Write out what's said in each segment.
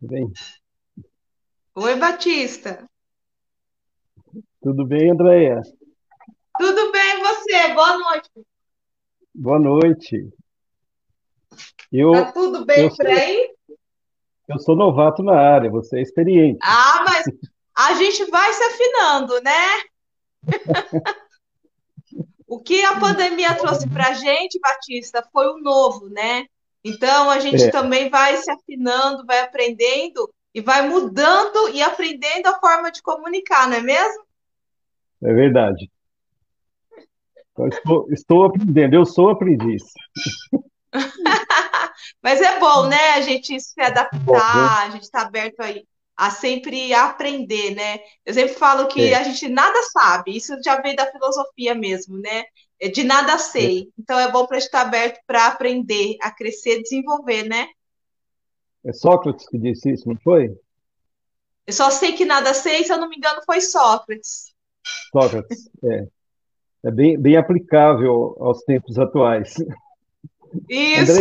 Bem. Oi, Batista. Tudo bem, Andréia? Tudo bem, você? Boa noite. Boa noite. Eu, Tá tudo bem eu por sou, aí? eu sou novato na área, você é experiente. Ah, mas a gente vai se afinando, né? O que a pandemia trouxe para a gente, Batista, foi o novo, né? Então a gente É, também vai se afinando, vai aprendendo e vai mudando e aprendendo a forma de comunicar, não é mesmo? é verdade. Então, estou, estou aprendendo, eu sou aprendiz. Mas é bom, né? A gente se adaptar, a gente está aberto aí a sempre aprender, né? Eu sempre falo que É, a gente nada sabe, isso já vem da filosofia mesmo, né? É De nada é, sei. Então é bom para estar aberto para aprender, a crescer, desenvolver, né? é Sócrates que disse isso, não foi? Eu só sei que nada sei, se eu não me engano, foi Sócrates. Sócrates, é, é bem, bem aplicável aos tempos atuais. Isso.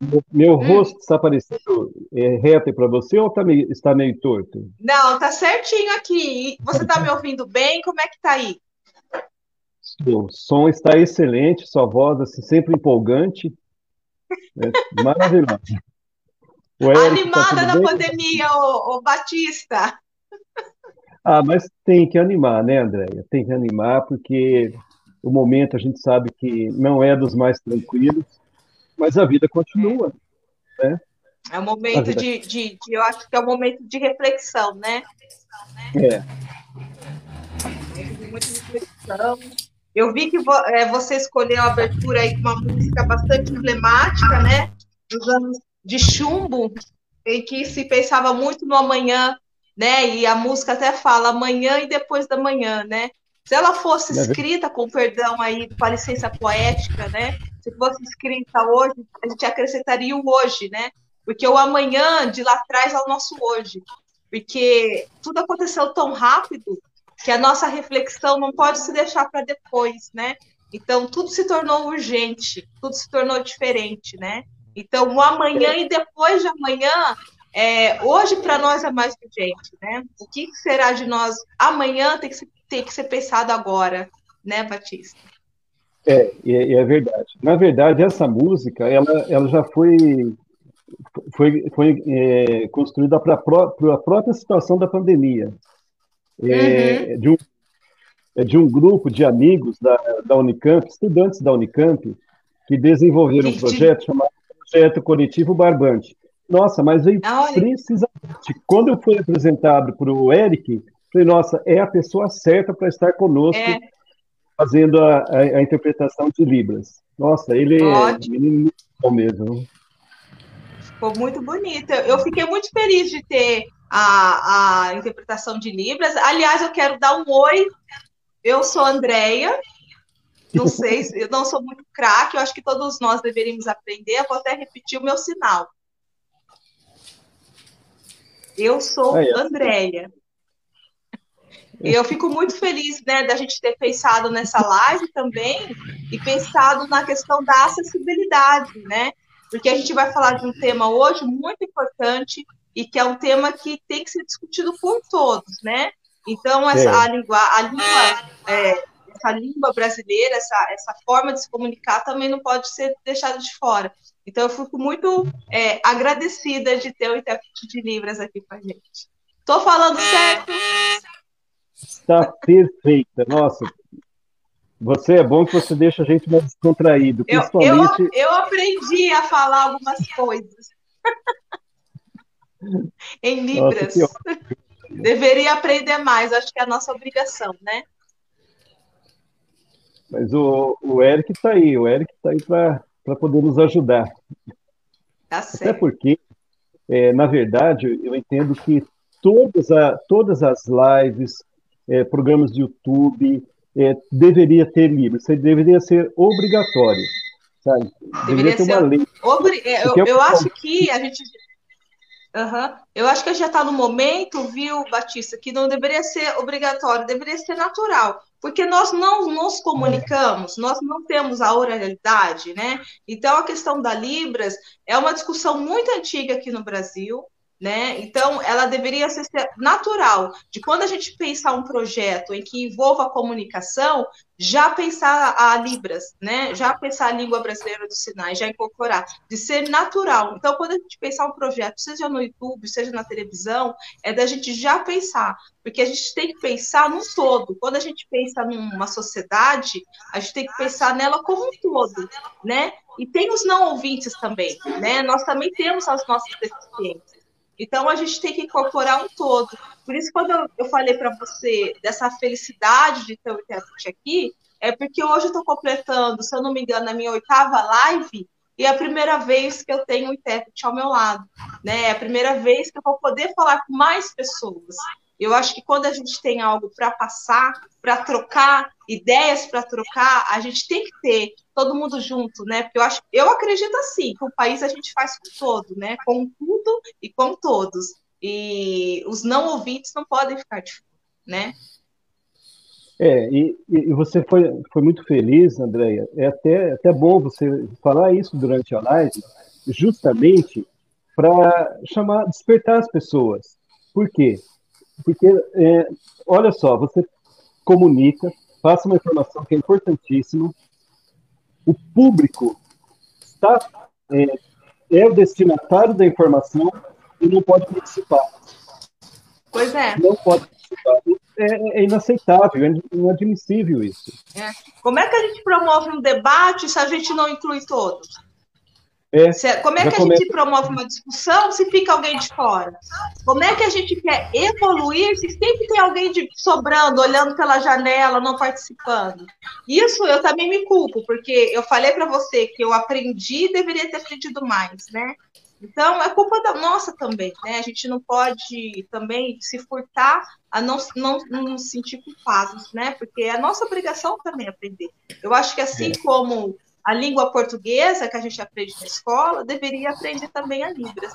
meu Hum. rosto está parecendo é, reto para você ou tá meio- está meio torto? Não, tá certinho aqui. Você tá me ouvindo bem? Como é que tá aí? O som está excelente, sua voz assim, sempre empolgante, né? Maravilhosa. O está Animada tudo na bem? pandemia, ô, ô Batista. Ah, mas tem que animar, né, Andréia? Tem que animar, porque o momento a gente sabe que não é dos mais tranquilos, mas a vida continua, né? É um momento de, de, de- eu acho que é um momento de reflexão, né? é. Reflexão. Eu vi que vo- é, você escolheu a abertura aí com uma música bastante emblemática, né? Dos anos de chumbo, em que se pensava muito no amanhã, né? E a música até fala amanhã e depois da manhã, né? Se ela fosse é escrita, com perdão aí, com a licença poética, né? Se fosse escrita hoje, a gente acrescentaria o hoje, né? Porque o amanhã de lá atrás é o nosso hoje. Porque tudo aconteceu tão rápido que a nossa reflexão não pode se deixar para depois, né? Então tudo se tornou urgente, tudo se tornou diferente, né? Então o amanhã e depois de amanhã, é, hoje para nós é mais urgente, né? O que será de nós amanhã tem que ser, tem que ser pensado agora, né, Batista? É, é, é verdade. Na verdade, essa música, ela, ela já foi, foi, foi é, construída para a própria situação da pandemia. Uhum. É, de um, é de um grupo de amigos da, da Unicamp, estudantes da Unicamp, que desenvolveram um De, de, projeto chamado Projeto Coletivo Barbante. Nossa, mas veio ah, precisamente. Quando eu fui apresentado para o Eric, falei, nossa, é a pessoa certa para estar conosco é fazendo a, a, a interpretação de Libras. Nossa, ele é ótimo, menino muito bom mesmo. ficou muito bonito. Eu fiquei muito feliz de ter a, a interpretação de Libras. Aliás, eu quero dar um oi. Eu sou a Andrea. Não sei, se- eu não sou muito craque, eu acho que todos nós deveríamos aprender. Eu vou até repetir o meu sinal. Eu sou Aí. Andréia. Eu fico muito feliz, né, da gente ter pensado nessa live também e pensado na questão da acessibilidade, né? Porque a gente vai falar de um tema hoje muito importante e que é um tema que tem que ser discutido por todos, né? Então, essa, É, a língua, a língua, é, essa língua brasileira, essa, essa forma de se comunicar também não pode ser deixada de fora. Então, eu fico muito é, agradecida de ter o intérprete de Libras aqui com a gente. Estou falando certo? está perfeita. Nossa, você é bom que você deixa a gente mais descontraído, Eu, eu, principalmente. eu aprendi a falar algumas coisas em Nossa, Libras. ótimo. Deveria aprender mais, acho que é a nossa obrigação, né? Mas o, o Eric está aí, o Eric está aí para poder nos ajudar. Tá Até certo. porque, é, na verdade, eu entendo que todas, a, todas as lives, é, programas de YouTube, é, deveria ter livro, isso deveria ser obrigatório, sabe? Deveria Deveria ter uma lei, obri- é, Eu, porque é eu acho que a gente. Aham. Eu acho que já está no momento, viu, Batista, que não deveria ser obrigatório, deveria ser natural. porque nós não nos comunicamos, nós não temos a oralidade, né? Então, a questão da Libras é uma discussão muito antiga aqui no Brasil, né? Então, ela deveria ser natural, de quando a gente pensar um projeto em que envolva a comunicação, já pensar a Libras, né? Já pensar a língua brasileira dos sinais, já incorporar, de ser natural. Então, quando a gente pensar um projeto, seja no YouTube, seja na televisão, é da gente já pensar, porque a gente tem que pensar no todo. Quando a gente pensa numa sociedade, a gente tem que pensar nela como um todo, né? E tem os não ouvintes também, né? Nós também temos as nossas deficiências. Então a gente tem que incorporar um todo. Por isso, quando eu, falei para você dessa felicidade de ter o intérprete aqui, é porque hoje eu estou completando, se eu não me engano, a minha oitava live e é a primeira vez que eu tenho o intérprete ao meu lado. Né? É a primeira vez que eu vou poder falar com mais pessoas. Eu acho que quando a gente tem algo para passar, para trocar, ideias para trocar, a gente tem que ter todo mundo junto, né? Porque eu acho, eu acredito assim, que o país a gente faz com todo, né? Com tudo e com todos. E os não ouvintes não podem ficar de fora, né? É, e, e, você foi, foi muito feliz, Andréia. É até, até bom você falar isso durante a live, justamente para chamar, despertar as pessoas. Por quê? Porque, é, olha só, você comunica, passa uma informação que é importantíssima, o público está, é, é o destinatário da informação e não pode participar. Pois é. Não pode participar. É, é inaceitável, é inadmissível isso. É. Como é que a gente promove um debate se a gente não inclui todos? É, se, como é que a começa... gente promove uma discussão se fica alguém de fora? Como é que a gente quer evoluir se sempre tem alguém de, sobrando, olhando pela janela, não participando? Isso eu também me culpo, porque eu falei para você que eu aprendi e deveria ter aprendido mais, né? Então, é culpa da nossa também, né? A gente não pode também se furtar a não, não, não se sentir culpados, né? Porque é a nossa obrigação também aprender. Eu acho que assim é. como a língua portuguesa que a gente aprende na escola, deveria aprender também a Libras.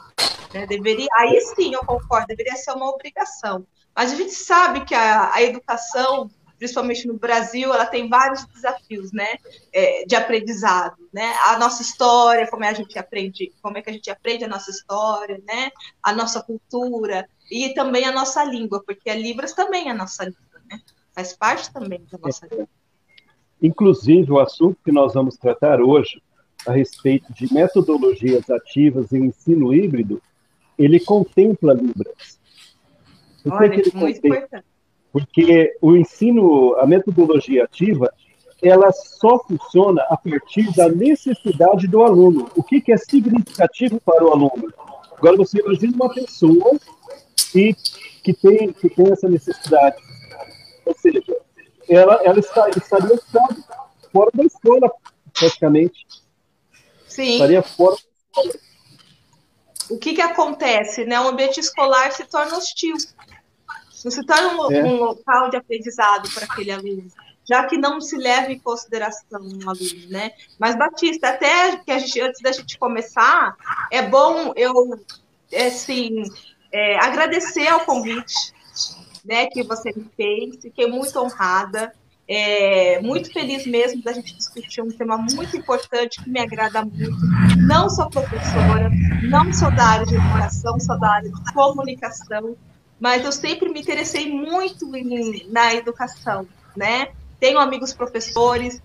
Né? Deveria, aí sim, eu concordo, deveria ser uma obrigação. Mas a gente sabe que a, a educação, principalmente no Brasil, ela tem vários desafios, né, é, de aprendizado, né? A nossa história, como é a gente aprende, como é que a gente aprende a nossa história, né? A nossa cultura e também a nossa língua, porque a Libras também é a nossa língua, né? Faz parte também da nossa língua. Inclusive, o assunto que nós vamos tratar hoje, a respeito de metodologias ativas em ensino híbrido, ele contempla Libras. Por Olha, que ele contempla? Porque o ensino, a metodologia ativa, ela só funciona a partir da necessidade do aluno. O que, que é significativo para o aluno? Agora, você imagina uma pessoa que, que, tem, que tem essa necessidade. Ou seja, ela, ela está, estaria fora da escola, praticamente. Sim. Estaria fora da escola. O que, que acontece? Né? O ambiente escolar se torna hostil. Não se torna um, é. um local de aprendizado para aquele aluno já que não se leva em consideração um aluno, né? Mas, Batista, até que a gente, antes da gente começar, é bom eu, assim, é, agradecer ao convite, né, que você me fez. Fiquei muito honrada. É, muito feliz mesmo da gente discutir um tema muito importante que me agrada muito. Não sou professora, não sou da área de educação, sou da área de comunicação, mas eu sempre me interessei muito em, na educação, né? Tenho amigos professores,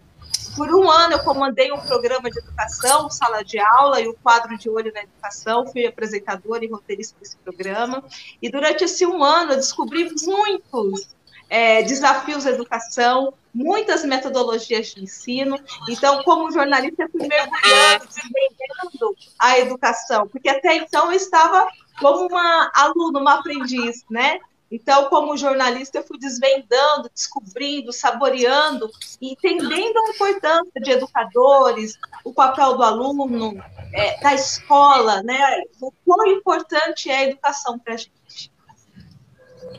por um ano, eu comandei um programa de educação, sala de aula e o quadro de olho na educação. Fui apresentadora e roteirista desse programa. E durante esse um ano, eu descobri muitos é, desafios da educação, muitas metodologias de ensino. Então, como jornalista, eu fui mergulhando, a educação, porque até então eu estava como uma aluna, uma aprendiz, né? Então, como jornalista, eu fui desvendando, descobrindo, saboreando, entendendo a importância de educadores, o papel do aluno, é, da escola, né? O quão importante é a educação para a gente.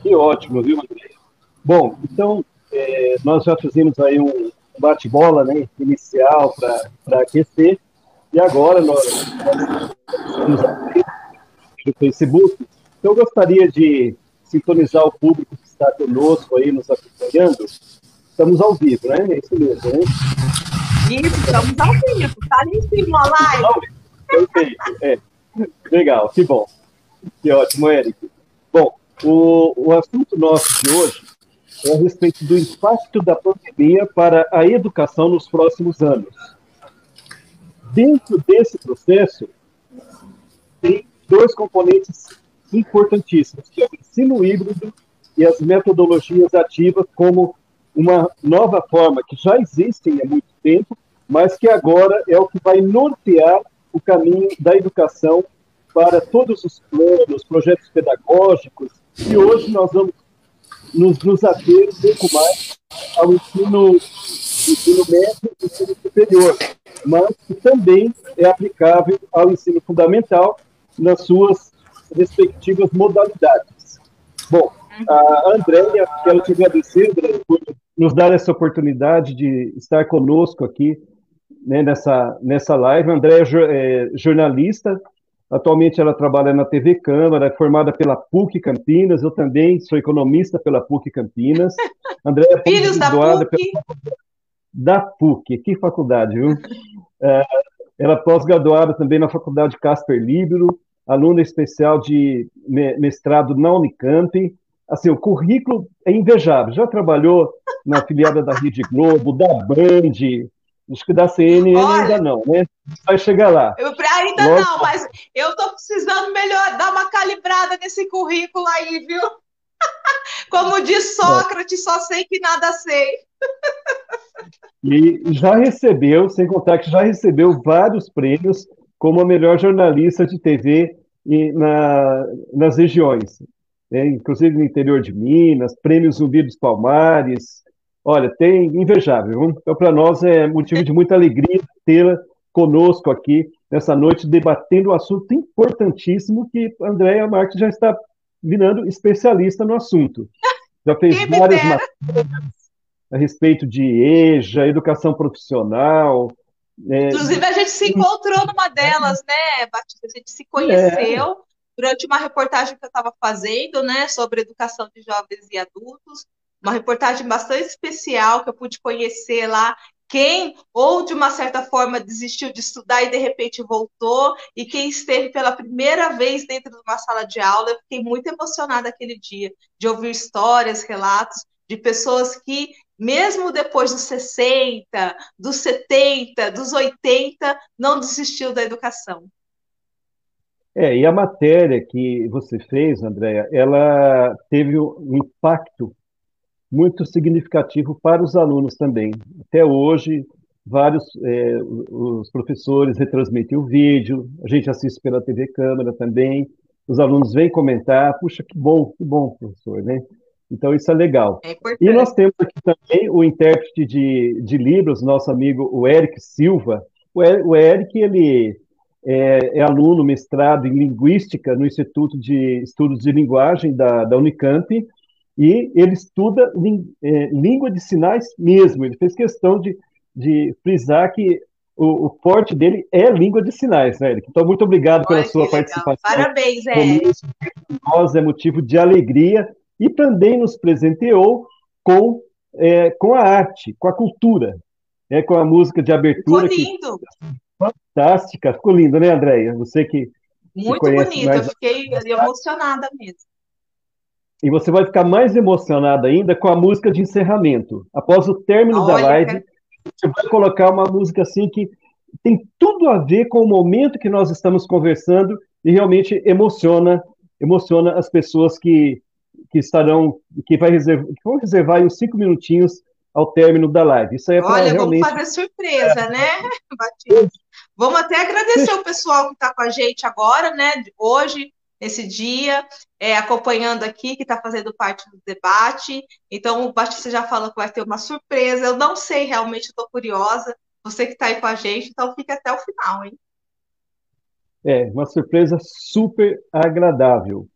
Que ótimo, viu? Bom, então, é, nós já fizemos aí um bate-bola né, inicial para aquecer, e agora nós, nós estamos no Facebook. Então, eu gostaria de sintonizar o público que está conosco aí, nos acompanhando, estamos ao vivo, né? É isso mesmo, né? Isso, estamos ao vivo. Tá ali em cima a live. Perfeito. É. Legal, que bom. Que ótimo, Eric. Bom, o, o assunto nosso de hoje é a respeito do impacto da pandemia para a educação nos próximos anos. Dentro desse processo, tem dois componentes importantíssimos, que é o ensino híbrido e as metodologias ativas como uma nova forma que já existem há muito tempo, mas que agora é o que vai nortear o caminho da educação para todos os planos, projetos pedagógicos, e hoje nós vamos nos, nos ater um pouco mais ao ensino, ensino médio e ensino superior, mas que também é aplicável ao ensino fundamental nas suas respectivas modalidades. Bom, a Andréia, quero te agradecer, André, por nos dar essa oportunidade de estar conosco aqui né, nessa, nessa live. A Andréia é jornalista, atualmente ela trabalha na TV Câmara, é formada pela PUC Campinas, eu também sou economista pela PUC Campinas. Andréia é Filhos da PUC. Pela... Da PUC, que faculdade, viu? É, ela é pós-graduada também na Faculdade Casper Libero, aluna especial de mestrado na Unicamp. Assim, o currículo é invejável. Já trabalhou na filiada da Rede Globo, da Band, acho que da CNN Olha, ainda não, né? Vai chegar lá. Eu, ainda Logo... não, mas eu estou precisando melhor dar uma calibrada nesse currículo aí, viu? Como diz Sócrates, só sei que nada sei. E já recebeu, sem contar que já recebeu vários prêmios como a melhor jornalista de TV na, nas regiões, né? inclusive no interior de Minas, prêmios Zumbi dos Palmares. Olha, tem invejável. Então, para nós é motivo de muita alegria tê-la conosco aqui nessa noite, debatendo um assunto importantíssimo que a Andréa Marques já está virando especialista no assunto. Já fez várias matérias a respeito de EJA, educação profissional, é, Inclusive, a gente se encontrou numa delas, né, Batista? A gente se conheceu é. durante uma reportagem que eu estava fazendo, né, sobre educação de jovens e adultos. Uma reportagem bastante especial que eu pude conhecer lá quem, ou de uma certa forma, desistiu de estudar e de repente voltou, e quem esteve pela primeira vez dentro de uma sala de aula. Eu fiquei muito emocionada aquele dia de ouvir histórias, relatos de pessoas que mesmo depois dos 60, dos 70, dos 80, não desistiu da educação. É, e a matéria que você fez, Andréa, ela teve um impacto muito significativo para os alunos também. Até hoje, vários é, os professores retransmitem o vídeo, a gente assiste pela TV Câmara também, os alunos vêm comentar, puxa, que bom, que bom, professor, né? Então, isso é legal. É e nós temos aqui também o intérprete de, de Libras, nosso amigo o Eric Silva. O, o Eric, ele é, é, aluno mestrado em Linguística no Instituto de Estudos de Linguagem da, da Unicamp, e ele estuda é, língua de sinais mesmo. Ele fez questão de, de frisar que o, o, forte dele é língua de sinais, né, Eric? Então, muito obrigado pela sua participação. Parabéns, Eric. Nós é motivo de alegria e também nos presenteou com, é, com a arte, com a cultura, é, com a música de abertura. Ficou lindo! Que, fantástica, ficou lindo, né, Andréia? Você que. Muito bonito, mais... eu fiquei emocionada mesmo. E você vai ficar mais emocionada ainda com a música de encerramento. Após o término Olha, da live, você vai colocar uma música assim que tem tudo a ver com o momento que nós estamos conversando e realmente emociona, emociona as pessoas que que estarão, que, vai reservar, que vão reservar uns cinco minutinhos ao término da live. Isso é Olha, realmente... vamos fazer surpresa, é. né, Batista? Vamos até agradecer o pessoal que está com a gente agora, né, hoje, nesse dia, é, acompanhando aqui, que está fazendo parte do debate. Então, o Batista já falou que vai ter uma surpresa. Eu não sei, realmente, estou curiosa. Você que está aí com a gente, então fica até o final, hein? É, uma surpresa super agradável.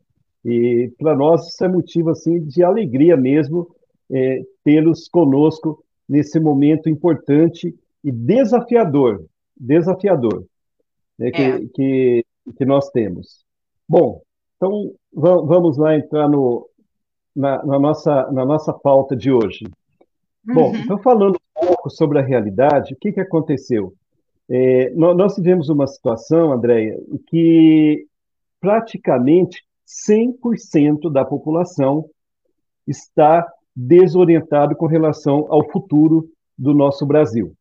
E para nós isso é motivo assim de alegria mesmo é, tê-los conosco nesse momento importante e desafiador, desafiador né, que, é. que, que, nós temos. Bom, então vamos lá entrar no, na, na, nossa, na nossa pauta de hoje. Uhum. Bom, então falando um pouco sobre a realidade, o que, que aconteceu? É, nós tivemos uma situação, Andréia, que praticamente 100% da população está desorientado com relação ao futuro do nosso Brasil.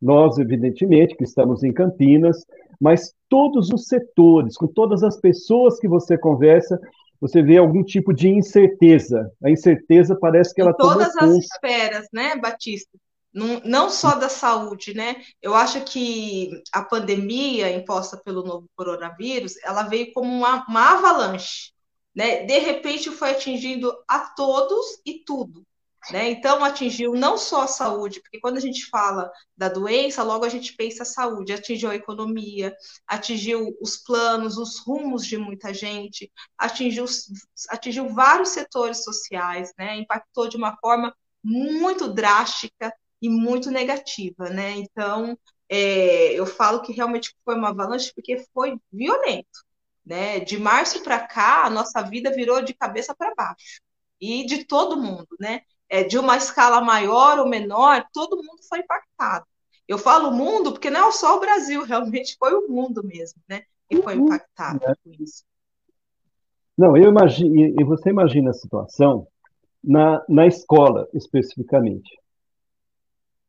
Nós, evidentemente, que estamos em Campinas, mas todos os setores, com todas as pessoas que você conversa, você vê algum tipo de incerteza. A incerteza parece que ela em todas as esferas, né, Batista? Não, não só da saúde, né? Eu acho que a pandemia imposta pelo novo coronavírus, ela veio como uma, uma avalanche, né? De repente foi atingindo a todos e tudo. Né? Então, atingiu não só a saúde, porque quando a gente fala da doença, logo a gente pensa a saúde, atingiu a economia, atingiu os planos, os rumos de muita gente, atingiu, atingiu vários setores sociais, né? impactou de uma forma muito drástica e muito negativa. Né? Então, é, eu falo que realmente foi uma avalanche porque foi violento. Né? De março para cá, a nossa vida virou de cabeça para baixo e de todo mundo, né? é, de uma escala maior ou menor, todo mundo foi impactado. Eu falo mundo porque não é só o Brasil, realmente foi o mundo mesmo, né? Que foi uhum. impactado com isso. Não, eu imagino, e você imagina a situação na, na escola especificamente.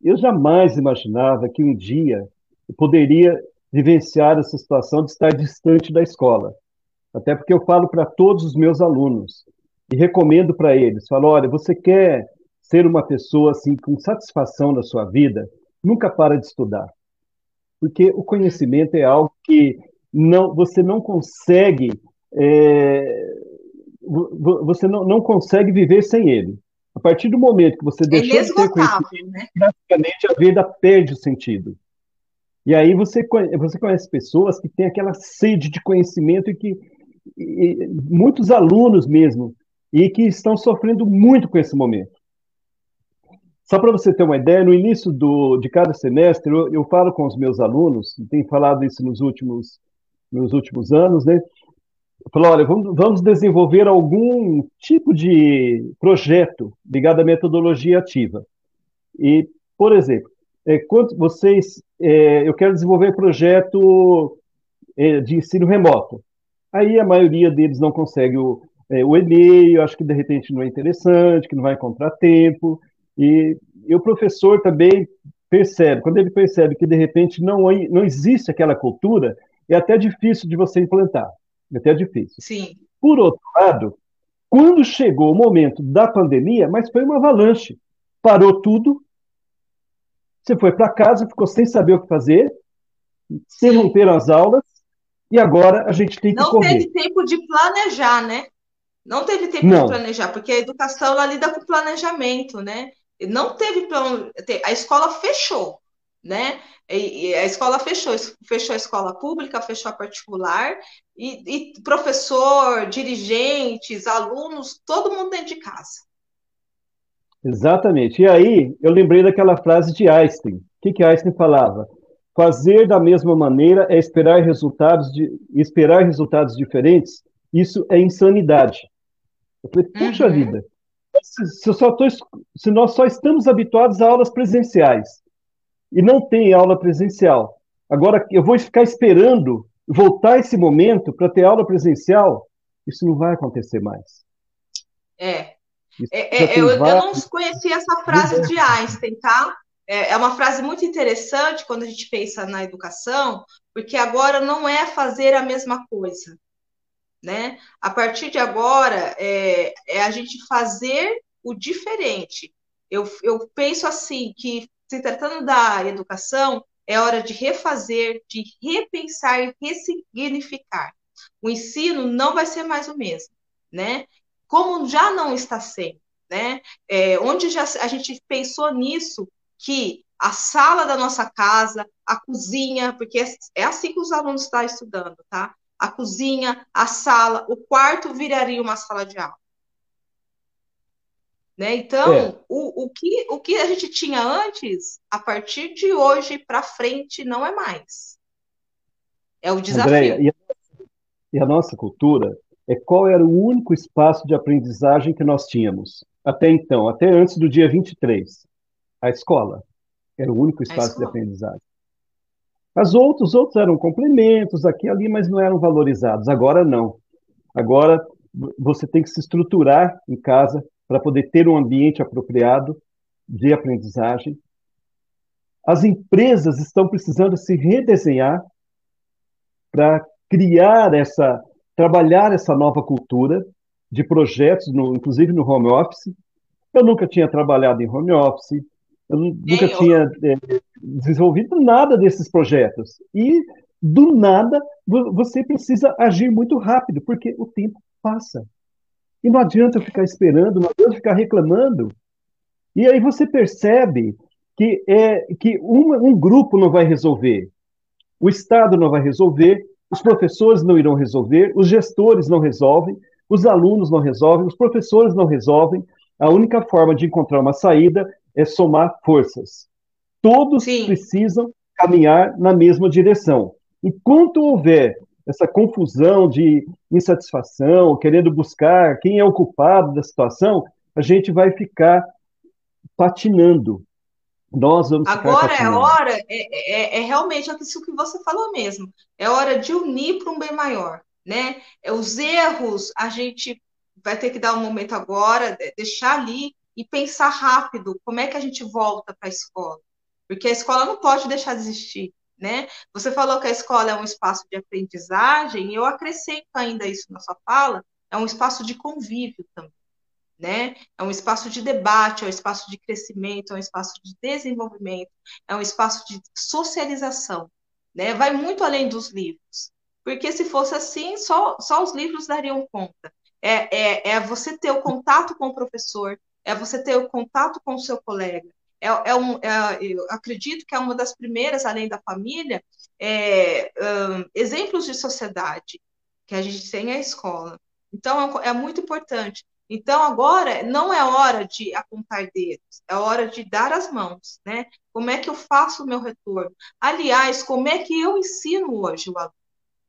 Eu jamais imaginava que um dia eu poderia vivenciar essa situação de estar distante da escola. Até porque eu falo para todos os meus alunos e recomendo para eles, falo, olha, você quer ser uma pessoa assim com satisfação na sua vida, nunca para de estudar. Porque o conhecimento é algo que não, você não consegue é, você não, não consegue viver sem ele. A partir do momento que você é deixou de ter conhecimento, né? praticamente a vida perde o sentido. E aí você, você conhece pessoas que têm aquela sede de conhecimento e que e, muitos alunos mesmo e que estão sofrendo muito com esse momento. Só para você ter uma ideia, no início do, de cada semestre, eu, eu falo com os meus alunos, tenho falado isso nos últimos, nos últimos anos, né? Eu falo, olha, vamos, desenvolver algum tipo de projeto ligado à metodologia ativa. E, por exemplo, é, quando vocês, é, eu quero desenvolver projeto é, de ensino remoto. Aí a maioria deles não consegue o, é, o e-mail, acho que de repente não é interessante, que não vai encontrar tempo. E, e o professor também percebe, quando ele percebe que de repente não, não existe aquela cultura, é até difícil de você implantar. É até difícil. Sim. Por outro lado, quando chegou o momento da pandemia, mas foi uma avalanche, parou tudo, você foi para casa, ficou sem saber o que fazer, se romperam as aulas, e agora a gente tem que Não correr. teve tempo de planejar, né? Não teve tempo Não. de planejar, porque a educação ela lida com planejamento, né? não teve plano, a escola fechou, né? E, a escola fechou, fechou a escola pública, fechou a particular, e, e professor, dirigentes, alunos, todo mundo dentro de casa. Exatamente. E aí eu lembrei daquela frase de Einstein. O que, que Einstein falava? Fazer da mesma maneira é esperar resultados de esperar resultados diferentes. Isso é insanidade. Eu falei, puxa uhum. vida, se, tô, se nós só estamos habituados a aulas presenciais e não tem aula presencial, agora eu vou ficar esperando voltar esse momento para ter aula presencial, isso não vai acontecer mais. É. é, é eu, vários... eu, não conhecia essa frase de Einstein, tá? É, é uma frase muito interessante quando a gente pensa na educação, porque agora não é fazer a mesma coisa, né? A partir de agora, é, é a gente fazer o diferente. Eu, eu penso assim, que se tratando da educação, é hora de refazer, de repensar e ressignificar. O ensino não vai ser mais o mesmo, né? Como já não está sendo, né? É, onde já a gente pensou nisso, que a sala da nossa casa, a cozinha, porque é, é assim que os alunos estão estudando, tá? a cozinha, a sala, o quarto viraria uma sala de aula. Né? Então, é. o, o, que, o que a gente tinha antes, a partir de hoje para frente, não é mais. É o desafio. Andréia, e, a, e a nossa cultura é qual era o único espaço de aprendizagem que nós tínhamos? até então, até antes do dia 23, a escola. Era o único espaço de aprendizagem. As outros, os outros eram complementos aqui e ali, mas não eram valorizados. Agora não. Agora você tem que se estruturar em casa para poder ter um ambiente apropriado de aprendizagem. As empresas estão precisando se redesenhar para criar essa, trabalhar essa nova cultura de projetos, no, inclusive no home office. Eu nunca tinha trabalhado em home office, eu nunca eu... tinha é, desenvolvido nada desses projetos. E, do nada, você precisa agir muito rápido, porque o tempo passa. E não adianta ficar esperando, não adianta ficar reclamando. E aí você percebe que, é, que um, um grupo não vai resolver, o Estado não vai resolver, os professores não irão resolver, os gestores não resolvem, os alunos não resolvem, os professores não resolvem. A única forma de encontrar uma saída é somar forças. Todos Sim. precisam caminhar na mesma direção. Enquanto houver essa confusão de insatisfação, querendo buscar quem é o culpado da situação, a gente vai ficar patinando. Nós vamos Agora é hora, é, é, é, realmente isso que você falou mesmo. É hora de unir para um bem maior, né? É, os erros a gente vai ter que dar um momento agora, deixar ali e pensar rápido como é que a gente volta para a escola. Porque a escola não pode deixar de existir, né? Você falou que a escola é um espaço de aprendizagem, e eu acrescento ainda isso na sua fala, é um espaço de convívio também, né? É um espaço de debate, é um espaço de crescimento, é um espaço de desenvolvimento, é um espaço de socialização, né? Vai muito além dos livros. Porque se fosse assim, só, só os livros dariam conta. É, é, é você ter o contato com o professor, é você ter o contato com o seu colega. É, é um, é, eu acredito que é uma das primeiras, além da família, é, um, exemplos de sociedade que a gente tem é a escola. Então, é, é muito importante. Então, agora, não é hora de apontar dedos, é hora de dar as mãos, né? Como é que eu faço o meu retorno? Aliás, como é que eu ensino hoje o aluno?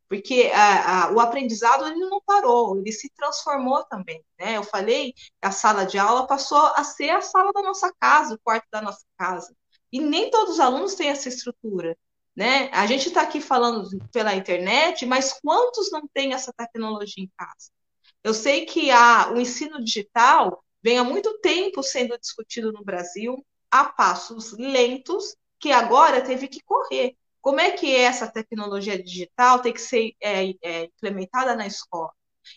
Porque a, a, o aprendizado ele não parou, ele se transformou também. Né? Eu falei que a sala de aula passou a ser a sala da nossa casa, o quarto da nossa casa. E nem todos os alunos têm essa estrutura. Né? A gente está aqui falando pela internet, mas quantos não têm essa tecnologia em casa? Eu sei que a, o ensino digital vem há muito tempo sendo discutido no Brasil, a passos lentos, que agora teve que correr. Como é que essa tecnologia digital tem que ser é, é, implementada na escola?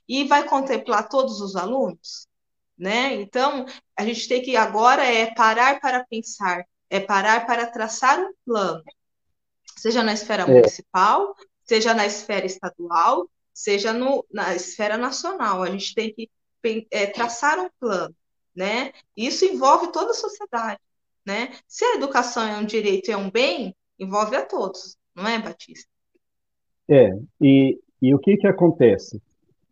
E vai contemplar todos os alunos? Né? Então, a gente tem que agora é parar para pensar, é parar para traçar um plano, seja na esfera é. municipal, seja na esfera estadual, seja no, na esfera nacional. A gente tem que é, traçar um plano, né? Isso envolve toda a sociedade, né? Se a educação é um direito e é um bem, envolve a todos, não é, Batista? É, e, e o que, que acontece?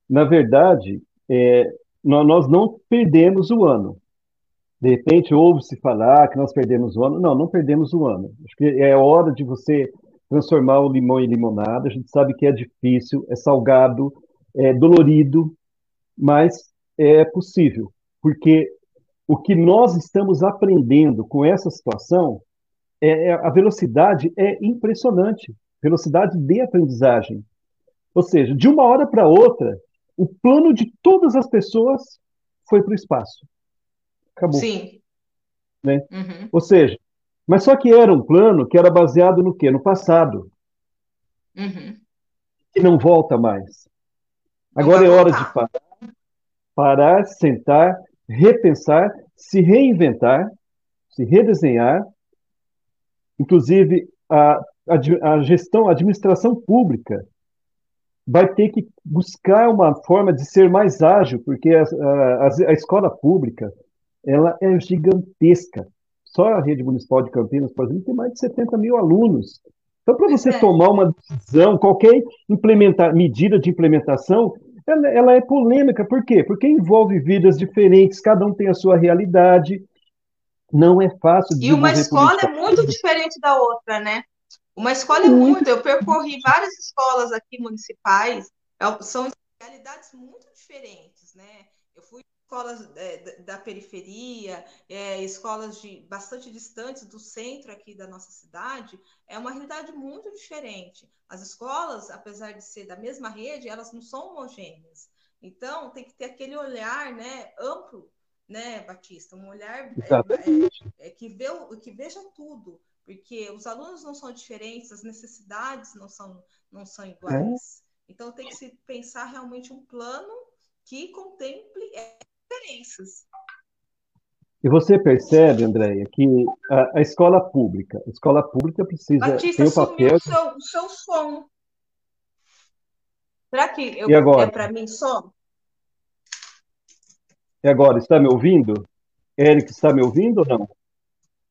Na verdade, é, nós não perdemos o ano. De repente, ouve-se falar que nós perdemos o ano. Não, não perdemos o ano. Acho que é hora de você transformar o limão em limonada. A gente sabe que é difícil, é salgado, é dolorido, mas é possível. Porque o que nós estamos aprendendo com essa situação é, é, a velocidade é impressionante velocidade de aprendizagem. Ou seja, de uma hora para outra, o plano de todas as pessoas foi para o espaço. Acabou. Sim. Né? Uhum. Ou seja, mas só que era um plano que era baseado no quê? No passado. Uhum. Que não volta mais. Agora é hora de parar, parar, sentar, repensar, se reinventar, se redesenhar Inclusive, a, a, a gestão, a administração pública vai ter que buscar uma forma de ser mais ágil, porque a, a, a, escola pública ela é gigantesca. Só a rede municipal de Campinas, por exemplo, tem mais de 70 mil alunos. Então, para você é. tomar uma decisão, qualquer implementar, medida de implementação, ela, ela, é polêmica. Por quê? Porque envolve vidas diferentes, cada um tem a sua realidade, não é fácil. E uma escola é muito diferente da outra, né? Uma escola é muito. Eu percorri várias escolas aqui municipais, é são realidades muito diferentes, né? Eu fui escolas é, da periferia, é, escolas de bastante distantes do centro aqui da nossa cidade, é uma realidade muito diferente. As escolas, apesar de ser da mesma rede, elas não são homogêneas. Então, tem que ter aquele olhar né, amplo, né, Batista? Um olhar é, é, que, vê, que veja tudo, porque os alunos não são diferentes, as necessidades não são, não são iguais. É. Então, tem que se pensar realmente um plano que contemple diferenças. E você percebe, Andréia, que a, a, escola pública, a escola pública precisa Batista, ter o papel. O seu, o seu som. Será que eu, e agora? é para mim som? E agora, está me ouvindo? Eric, está me ouvindo ou não?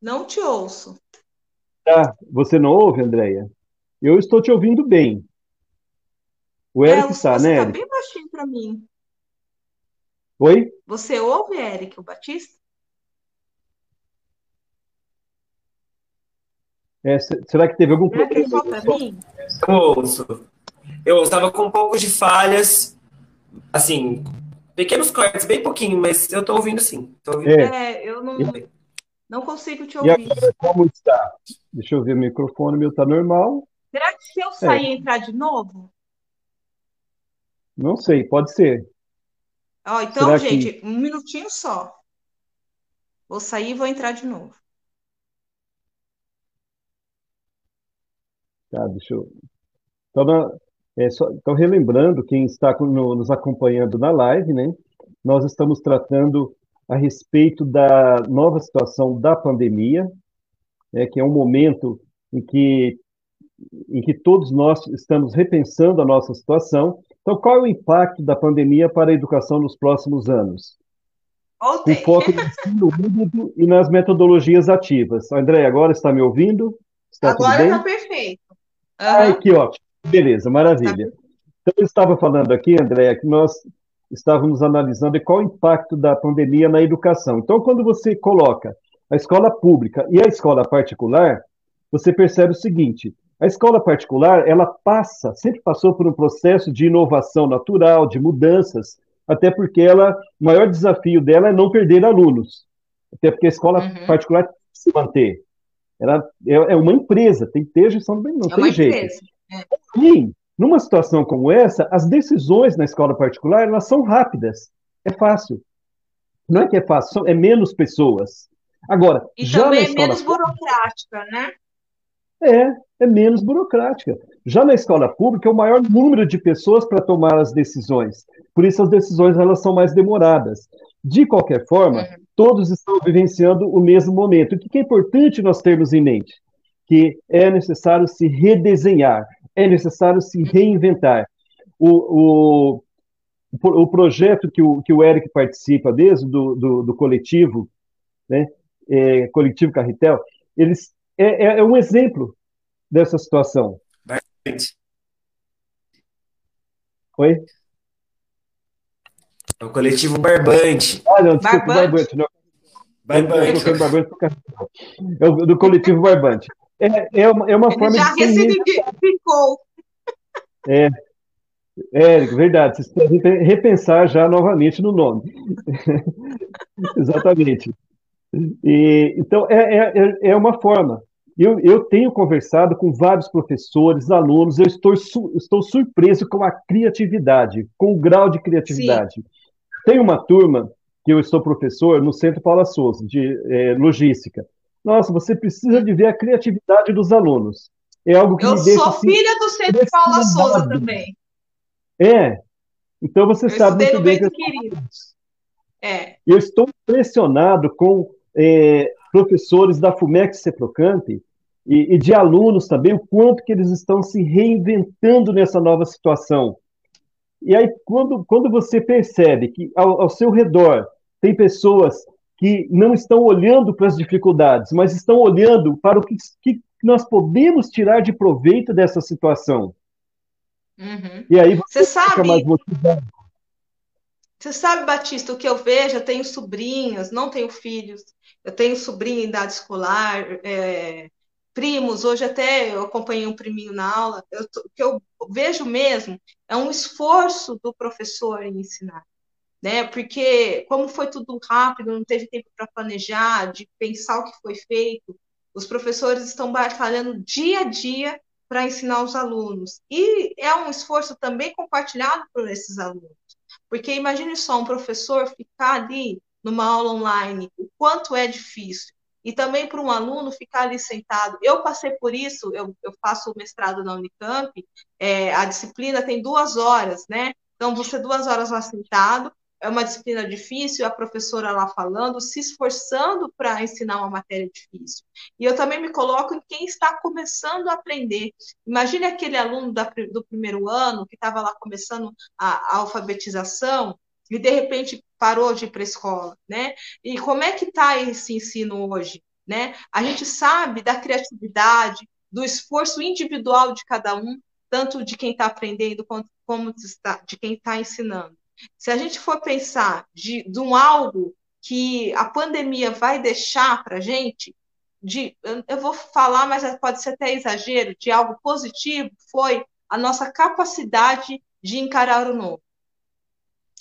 Não te ouço. Tá, você não ouve, Andréia? Eu estou te ouvindo bem. O Eric é, está, você né? Está bem baixinho para mim. Oi? Você ouve, Eric, o Batista? É, será que teve algum será problema? Será que é mim? Eu ouço. Eu estava com um pouco de falhas, assim, pequenos cortes, bem pouquinho, mas eu estou ouvindo sim. Tô ouvindo. É. é, eu não, não consigo te ouvir. E agora, como está? Deixa eu ver o microfone, meu está normal. Será que se eu sair é. e entrar de novo? Não sei, pode ser. Ó, então, Será gente, que... um minutinho só. Vou sair e vou entrar de novo. Tá, deixa eu. Então, é, só, então relembrando, quem está no, nos acompanhando na live, né? Nós estamos tratando a respeito da nova situação da pandemia, né, que é um momento em que, em que todos nós estamos repensando a nossa situação então, qual é o impacto da pandemia para a educação nos próximos anos? Com foco no ensino híbrido e nas metodologias ativas. André, agora está me ouvindo? Está agora está perfeito. Uhum. Ai, que ótimo. Beleza, maravilha. Tá. Então, eu estava falando aqui, André, que nós estávamos analisando qual o impacto da pandemia na educação. Então, quando você coloca a escola pública e a escola particular, você percebe o seguinte: a escola particular, ela passa, sempre passou por um processo de inovação natural, de mudanças, até porque ela, o maior desafio dela é não perder alunos. Até porque a escola uhum. particular tem que se manter. Ela é, é, uma empresa, tem que ter gestão bem, não é tem jeito. Empresa. É. E, numa situação como essa, as decisões na escola particular, elas são rápidas. É fácil. Não é que é fácil, é menos pessoas. Agora, e já também na escola é menos burocrática, né? É, é menos burocrática. Já na escola pública, é o maior número de pessoas para tomar as decisões. Por isso, as decisões elas são mais demoradas. De qualquer forma, uhum. todos estão vivenciando o mesmo momento. O que é importante nós termos em mente? Que é necessário se redesenhar, é necessário se reinventar. O, o, o projeto que o, que o Eric participa mesmo, do, do, do coletivo, né, é, coletivo Carretel, eles é, é, é um exemplo dessa situação. Barbante. Oi? É o coletivo Barbante. Ah, não, desculpa, Barbante. Não. Barbante. Barbante é o do coletivo Barbante. É, é uma, é uma forma já de. Já ressignificou. É, é, verdade. Vocês podem repensar já novamente no nome. Exatamente. E, então, é, é, é uma forma. Eu, eu tenho conversado com vários professores, alunos, eu estou, estou surpreso com a criatividade, com o grau de criatividade. Sim. Tem uma turma que eu estou professor no Centro Paula Souza, de é, logística. Nossa, você precisa de ver a criatividade dos alunos. É algo que eu me deixa. Sou assim, filha do Centro Paula Souza também. É. Então você eu sabe muito bem que. Querido. É. Eu estou impressionado com é, professores da FUMEX Ceprocamp e, e, de alunos também, o quanto que eles estão se reinventando nessa nova situação. E aí, quando, quando você percebe que ao, ao seu redor tem pessoas que não estão olhando para as dificuldades, mas estão olhando para o que, que nós podemos tirar de proveito dessa situação. Uhum. E aí você, você sabe, mais motivado. Você sabe, Batista, o que eu vejo? Eu tenho sobrinhos, não tenho filhos. Eu tenho sobrinho em idade escolar, é, primos. Hoje até eu acompanhei um priminho na aula. Eu, o que eu vejo mesmo é um esforço do professor em ensinar. Né? Porque como foi tudo rápido, não teve tempo para planejar, de pensar o que foi feito, os professores estão batalhando dia a dia para ensinar os alunos. E é um esforço também compartilhado por esses alunos. Porque imagine só um professor ficar ali numa aula online, o quanto é difícil. E também para um aluno ficar ali sentado. Eu passei por isso, eu, eu faço mestrado na Unicamp, é, a disciplina tem duas horas, né? Então, você duas horas lá sentado, é uma disciplina difícil, a professora lá falando, se esforçando para ensinar uma matéria difícil. E eu também me coloco em quem está começando a aprender. Imagine aquele aluno da, do primeiro ano que estava lá começando a, a alfabetização e de repente parou de ir para a escola, né? E como é que está esse ensino hoje, né? A gente sabe da criatividade, do esforço individual de cada um, tanto de quem está aprendendo quanto como de quem está ensinando. Se a gente for pensar de, de um algo que a pandemia vai deixar para a gente, de, eu vou falar, mas pode ser até exagero, de algo positivo, foi a nossa capacidade de encarar o novo.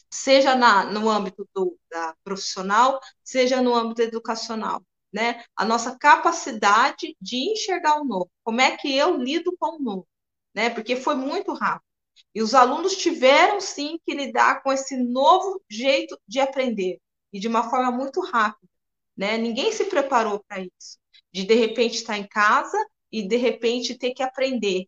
Seja na, no âmbito do, da profissional, seja no âmbito educacional. Né? A nossa capacidade de enxergar o novo. Como é que eu lido com o novo? Né? Porque foi muito rápido. E os alunos tiveram sim que lidar com esse novo jeito de aprender e de uma forma muito rápida, né? Ninguém se preparou para isso, de de repente estar em casa e de repente ter que aprender,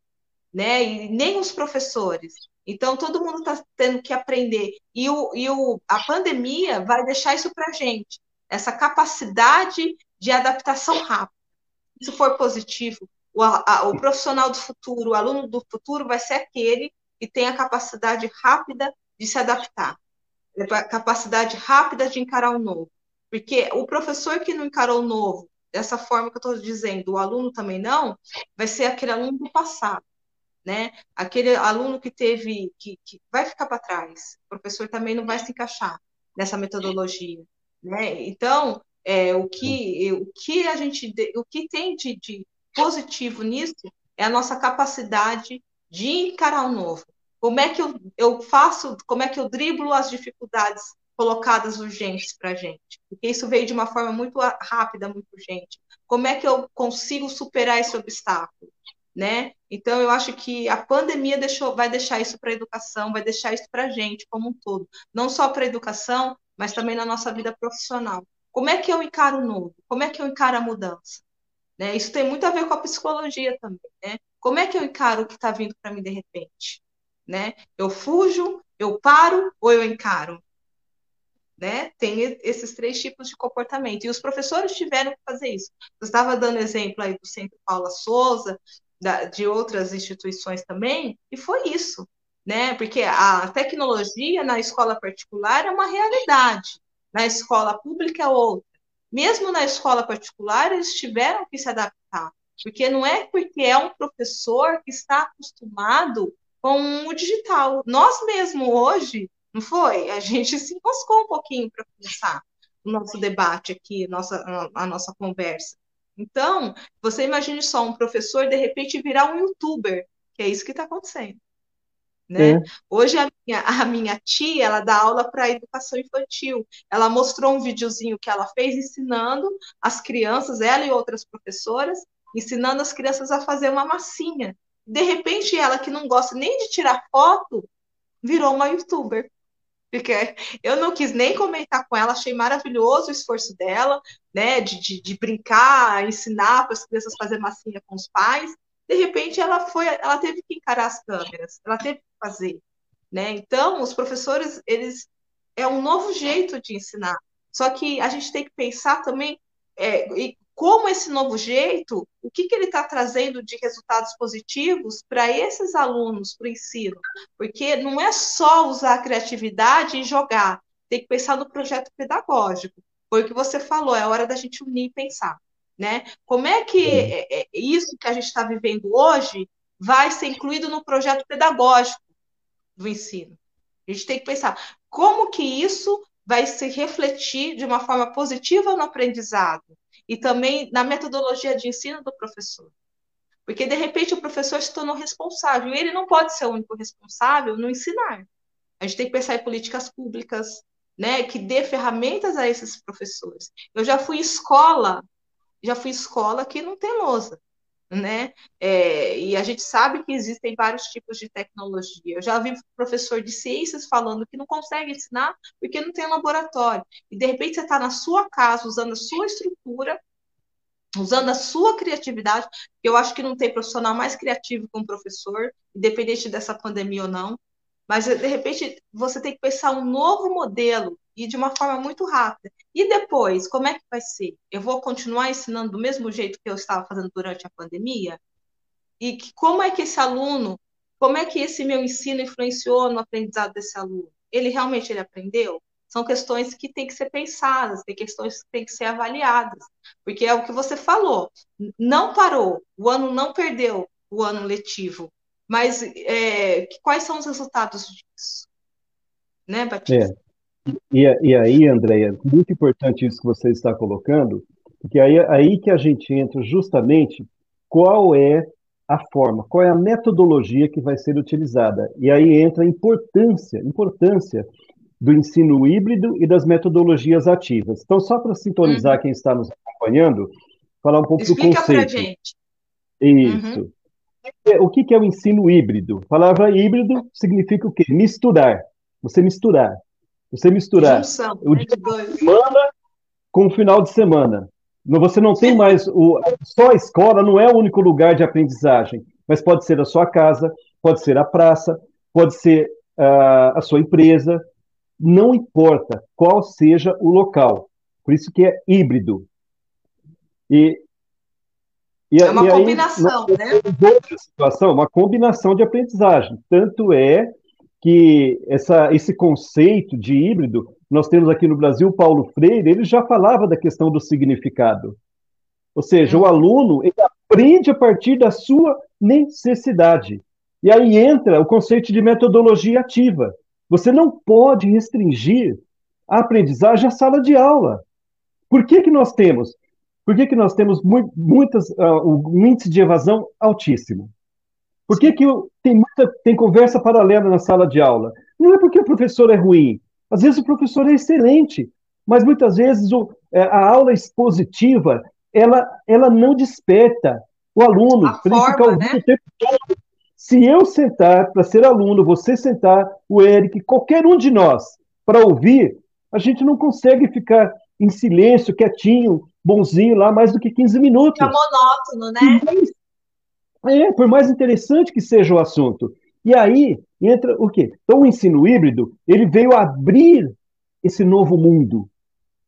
né? E nem os professores. Então todo mundo está tendo que aprender e, o, e o, a pandemia vai deixar isso para gente, essa capacidade de adaptação rápida. Se for positivo, o, a, o profissional do futuro, o aluno do futuro vai ser aquele e tem a capacidade rápida de se adaptar, a capacidade rápida de encarar o novo. Porque o professor que não encarou o novo, dessa forma que eu estou dizendo, o aluno também não, vai ser aquele aluno do passado, né? Aquele aluno que teve, que, que vai ficar para trás. O professor também não vai se encaixar nessa metodologia, né? Então, é, o que o que a gente o que tem de, de positivo nisso é a nossa capacidade de encarar o novo. Como é que eu, eu faço, como é que eu driblo as dificuldades colocadas urgentes para a gente? Porque isso veio de uma forma muito rápida, muito urgente. Como é que eu consigo superar esse obstáculo? Né? Então, eu acho que a pandemia deixou, vai deixar isso para a educação, vai deixar isso para a gente como um todo. Não só para a educação, mas também na nossa vida profissional. Como é que eu encaro o novo? Como é que eu encaro a mudança? Né? Isso tem muito a ver com a psicologia também. Né? Como é que eu encaro o que está vindo para mim de repente? Né? Eu fujo, eu paro ou eu encaro? Né? Tem esses três tipos de comportamento. E os professores tiveram que fazer isso. Eu estava dando exemplo aí do Centro Paula Souza, da, de outras instituições também, e foi isso. Né? Porque a tecnologia na escola particular é uma realidade, na escola pública é outra. Mesmo na escola particular, eles tiveram que se adaptar. Porque não é porque é um professor que está acostumado com o digital. Nós mesmo hoje, não foi? A gente se enroscou um pouquinho para começar o nosso debate aqui, nossa, a, nossa conversa. Então, você imagine só um professor de repente virar um youtuber, que é isso que está acontecendo. Né? É. Hoje a minha, a minha, tia ela dá aula para educação infantil. Ela mostrou um videozinho que ela fez ensinando as crianças, ela e outras professoras, ensinando as crianças a fazer uma massinha. De repente, ela que não gosta nem de tirar foto, virou uma youtuber. Porque eu não quis nem comentar com ela, achei maravilhoso o esforço dela, né, de, de, de brincar, ensinar para as crianças fazer massinha com os pais. De repente, ela foi, ela teve que encarar as câmeras, ela teve que fazer, né? Então, os professores, eles é um novo jeito de ensinar. Só que a gente tem que pensar também é, como esse novo jeito, o que, que ele está trazendo de resultados positivos para esses alunos, para o ensino. Porque não é só usar a criatividade e jogar, tem que pensar no projeto pedagógico. Foi o que você falou, é hora da gente unir e pensar. Né? Como é que é, é, isso que a gente está vivendo hoje vai ser incluído no projeto pedagógico do ensino? A gente tem que pensar como que isso vai se refletir de uma forma positiva no aprendizado e também na metodologia de ensino do professor. Porque, de repente, o professor se tornou responsável, e ele não pode ser o único responsável no ensinar. A gente tem que pensar em políticas públicas, né, que dê ferramentas a esses professores. Eu já fui escola, já fui escola que não tem lousa, né? É, e a gente sabe que existem vários tipos de tecnologia. Eu já vi professor de ciências falando que não consegue ensinar porque não tem laboratório. E de repente você está na sua casa usando a sua estrutura, usando a sua criatividade. Eu acho que não tem profissional mais criativo que um professor, independente dessa pandemia ou não. Mas, de repente, você tem que pensar um novo modelo e de uma forma muito rápida. E depois, como é que vai ser? Eu vou continuar ensinando do mesmo jeito que eu estava fazendo durante a pandemia? E que, como é que esse aluno, como é que esse meu ensino influenciou no aprendizado desse aluno? Ele realmente ele aprendeu? São questões que têm que ser pensadas, tem questões que têm que ser avaliadas, porque é o que você falou, não parou, o ano não perdeu o ano letivo, mas é, quais são os resultados disso? Né, Batista? É. E, e aí, Andréia, muito importante isso que você está colocando, porque aí, aí que a gente entra justamente qual é a forma, qual é a metodologia que vai ser utilizada. E aí entra a importância, importância do ensino híbrido e das metodologias ativas. Então, só para sintonizar uhum. quem está nos acompanhando, falar um pouco Explica do conceito. Explica para gente. Isso. Uhum. É, o que é o ensino híbrido? A palavra híbrido significa o quê? Misturar. Você misturar. Você misturar Junção, o dia de semana com o final de semana. Você não tem mais o só a escola não é o único lugar de aprendizagem, mas pode ser a sua casa, pode ser a praça, pode ser uh, a sua empresa, não importa qual seja o local. Por isso que é híbrido. E e, é uma e combinação, aí, né? Outra situação, uma combinação de aprendizagem. Tanto é que essa, esse conceito de híbrido, nós temos aqui no Brasil Paulo Freire, ele já falava da questão do significado. Ou seja, o uhum. aluno ele aprende a partir da sua necessidade. E aí entra o conceito de metodologia ativa. Você não pode restringir a aprendizagem à sala de aula. Por que, que nós temos? Por que, que nós temos muitas, uh, um índice de evasão altíssimo? Por que, que tem, muita, tem conversa paralela na sala de aula? Não é porque o professor é ruim. Às vezes o professor é excelente, mas muitas vezes o, é, a aula expositiva ela, ela não desperta o aluno. A forma, né? o tempo todo. Se eu sentar para ser aluno, você sentar, o Eric, qualquer um de nós, para ouvir, a gente não consegue ficar em silêncio, quietinho, bonzinho lá mais do que 15 minutos. É monótono, né? É, por mais interessante que seja o assunto. E aí entra o quê? Então, o ensino híbrido, ele veio abrir esse novo mundo.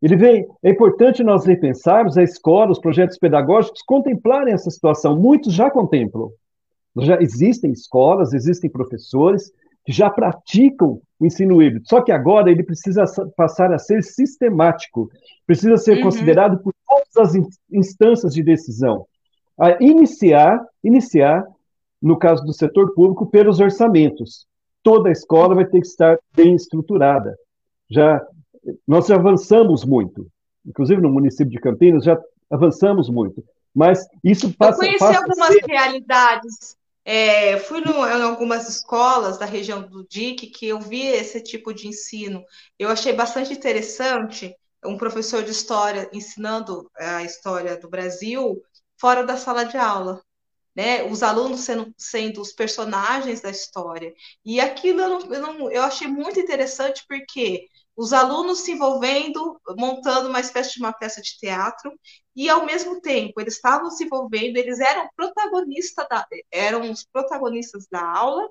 Ele veio, é importante nós repensarmos a escola, os projetos pedagógicos contemplarem essa situação. Muitos já contemplam. Já existem escolas, existem professores que já praticam o ensino híbrido. Só que agora ele precisa passar a ser sistemático, precisa ser uhum. considerado por todas as instâncias de decisão. A iniciar, iniciar, no caso do setor público, pelos orçamentos. Toda a escola vai ter que estar bem estruturada. Já nós já avançamos muito, inclusive no município de Campinas já avançamos muito. Mas isso passa. Eu conheci algumas ser... realidades é, fui no, em algumas escolas da região do DIC que eu vi esse tipo de ensino. Eu achei bastante interessante um professor de história ensinando a história do Brasil fora da sala de aula. Né, os alunos sendo, sendo os personagens da história. E aquilo eu, não, eu, não, eu achei muito interessante porque os alunos se envolvendo, montando uma espécie de uma peça de teatro, e ao mesmo tempo eles estavam se envolvendo, eles eram protagonistas da, eram os protagonistas da aula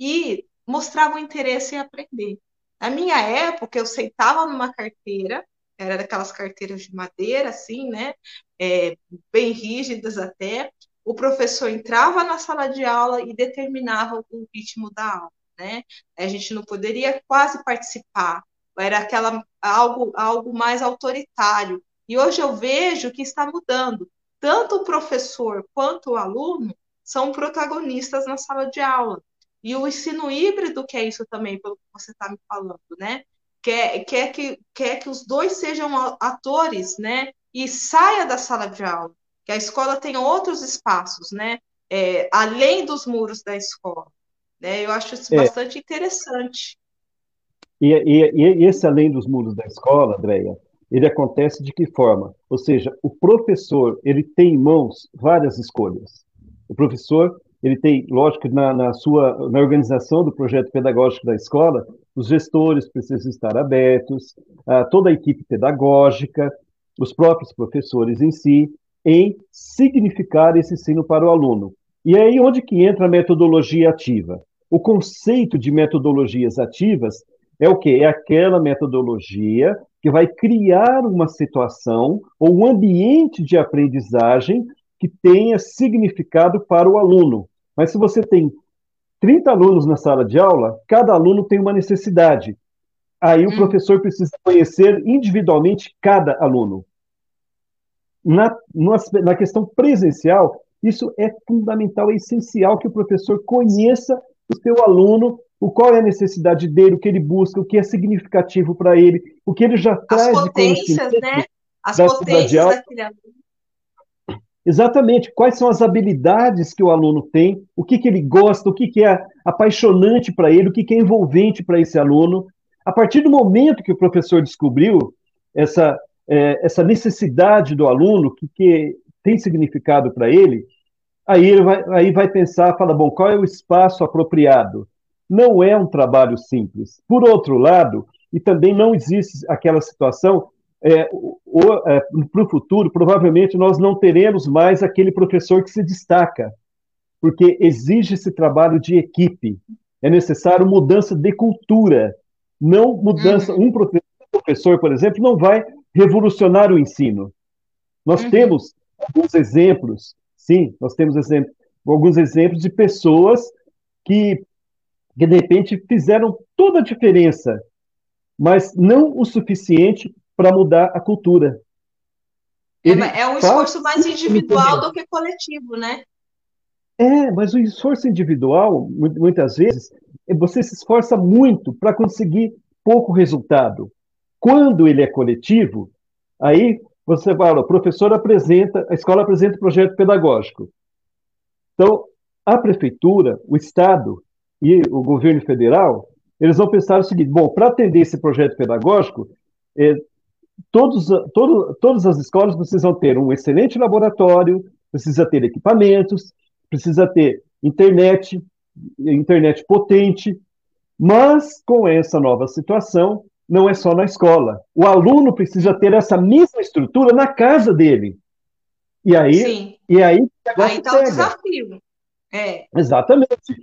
e mostravam interesse em aprender. Na minha época, eu sentava numa carteira, era daquelas carteiras de madeira, assim, né? É, bem rígidas até. O professor entrava na sala de aula e determinava o ritmo da aula, né? A gente não poderia quase participar era aquela algo, algo mais autoritário. E hoje eu vejo que está mudando. Tanto o professor quanto o aluno são protagonistas na sala de aula. E o ensino híbrido que é isso também, pelo que você está me falando, né? Quer, quer, que, quer que os dois sejam atores, né? E saia da sala de aula. Que a escola tenha outros espaços, né? É, além dos muros da escola. Né? Eu acho isso é. bastante interessante. E, e, e, esse além dos muros da escola, Andréia, ele acontece de que forma? Ou seja, o professor ele tem em mãos várias escolhas. O professor ele tem, lógico, na, na sua na organização do projeto pedagógico da escola, os gestores precisam estar abertos, toda a equipe pedagógica, os próprios professores em si, em significar esse ensino para o aluno. E é aí onde que entra a metodologia ativa. O conceito de metodologias ativas é o quê? É aquela metodologia que vai criar uma situação ou um ambiente de aprendizagem que tenha significado para o aluno. Mas se você tem 30 alunos na sala de aula, cada aluno tem uma necessidade. Aí o hum. professor precisa conhecer individualmente cada aluno. Na, na questão presencial, isso é fundamental, é essencial que o professor conheça o seu aluno, o qual é a necessidade dele, o que ele busca, o que é significativo para ele, o que ele já As traz As potências, né? As potências daquele aluno. Exatamente, quais são as habilidades que o aluno tem, o que, que ele gosta, o que, que é apaixonante para ele, o que, que é envolvente para esse aluno. A partir do momento que o professor descobriu essa, é, essa necessidade do aluno, que, que tem significado para ele, aí ele vai, aí vai pensar, fala, bom, qual é o espaço apropriado? Não é um trabalho simples. Por outro lado, e também não existe aquela situação é, é, para o futuro, provavelmente nós não teremos mais aquele professor que se destaca, porque exige esse trabalho de equipe. É necessário mudança de cultura, não mudança. Uhum. Um professor, por exemplo, não vai revolucionar o ensino. Nós uhum. temos alguns exemplos, sim, nós temos exemplos, alguns exemplos de pessoas que, que de repente fizeram toda a diferença, mas não o suficiente para mudar a cultura. É, é, um esforço mais individual do que coletivo, né? É, mas o esforço individual, muitas vezes, você se esforça muito para conseguir pouco resultado. Quando ele é coletivo, aí você fala, o professor apresenta, a escola apresenta o projeto pedagógico. Então, a prefeitura, o Estado e o governo federal, eles vão pensar o seguinte: bom, para atender esse projeto pedagógico, é, todos, todo, todas as escolas precisam ter um excelente laboratório, precisa ter equipamentos, precisa ter internet, internet potente, mas com essa nova situação, não é só na escola. O aluno precisa ter essa mesma estrutura na casa dele. E aí, Sim. e aí, aí está o desafio. É. Exatamente.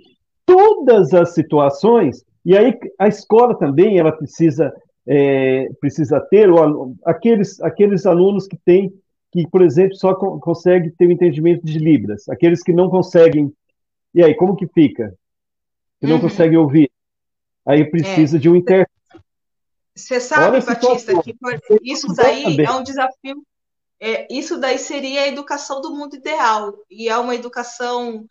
Todas as situações, e aí a escola também ela precisa é, precisa ter, ou, aqueles, aqueles alunos que têm, que, por exemplo, só co conseguem ter o entendimento de Libras, aqueles que não conseguem, e aí, como que fica? Que não uhum. conseguem ouvir. Aí precisa é. de um intérprete. Você sabe, Batista, que isso daí é um desafio. É, isso daí seria a educação do mundo ideal, e é uma educação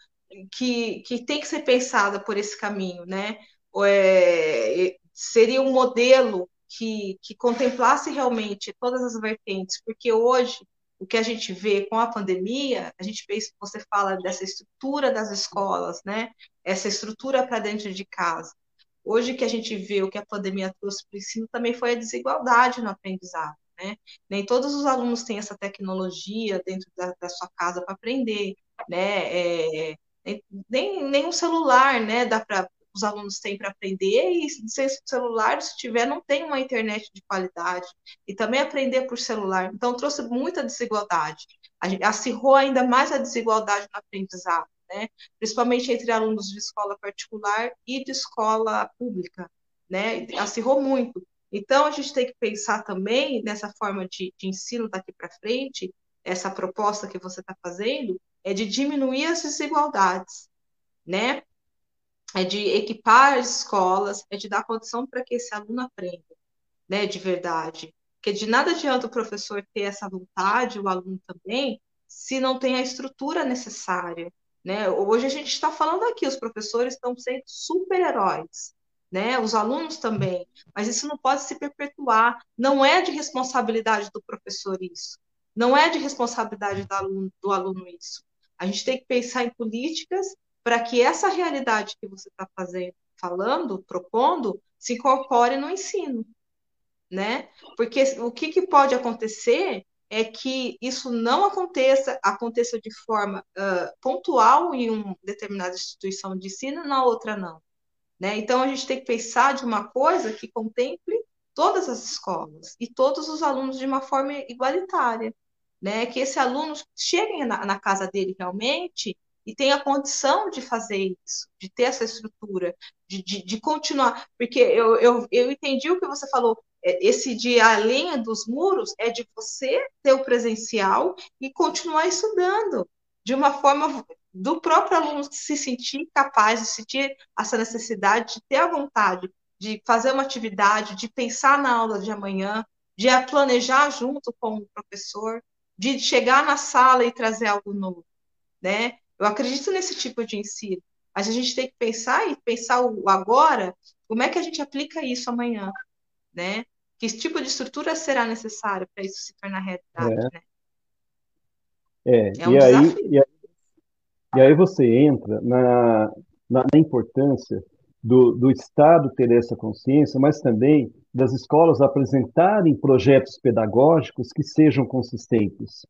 que, que tem que ser pensada por esse caminho, né? É, seria um modelo que, que contemplasse realmente todas as vertentes, porque hoje o que a gente vê com a pandemia, a gente vê, você fala dessa estrutura das escolas, né? Essa estrutura para dentro de casa. Hoje que a gente vê o que a pandemia trouxe para o ensino também foi a desigualdade no aprendizado, né? Nem todos os alunos têm essa tecnologia dentro da, da sua casa para aprender, né? É, nem, nem um celular, né? Dá para os alunos têm para aprender, e sem celular, se tiver, não tem uma internet de qualidade. E também aprender por celular. Então, trouxe muita desigualdade. Acirrou ainda mais a desigualdade no aprendizado, né? principalmente entre alunos de escola particular e de escola pública. Né? Acirrou muito. Então, a gente tem que pensar também nessa forma de, de ensino daqui para frente, essa proposta que você está fazendo, é de diminuir as desigualdades, né? É de equipar as escolas, é de dar condição para que esse aluno aprenda, né, de verdade. Porque de nada adianta o professor ter essa vontade, o aluno também, se não tem a estrutura necessária. Né? Hoje a gente está falando aqui, os professores estão sendo super-heróis, né? os alunos também, mas isso não pode se perpetuar. Não é de responsabilidade do professor isso, não é de responsabilidade do aluno, do aluno isso. A gente tem que pensar em políticas para que essa realidade que você está fazendo falando, propondo, se incorpore no ensino, né? Porque o que, que pode acontecer é que isso não aconteça, aconteça de forma uh, pontual em uma determinada instituição de ensino, na outra não. Né? Então, a gente tem que pensar de uma coisa que contemple todas as escolas e todos os alunos de uma forma igualitária. Né? Que esse aluno chegue na, na casa dele realmente e tenha condição de fazer isso, de ter essa estrutura, de, de, de continuar. Porque eu, eu, eu entendi o que você falou, é, esse de além dos muros é de você ter o presencial e continuar estudando de uma forma do próprio aluno se sentir capaz de sentir essa necessidade de ter a vontade de fazer uma atividade, de pensar na aula de amanhã, de planejar junto com o professor, de chegar na sala e trazer algo novo, né? Eu acredito nesse tipo de ensino, mas a gente tem que pensar e pensar o agora, como é que a gente aplica isso amanhã, né? Que tipo de estrutura será necessária para isso se tornar realidade, é. né? É, é um e, aí, e, aí, e aí você entra na, na, na importância do, do Estado ter essa consciência, mas também das escolas apresentarem projetos pedagógicos que sejam consistentes.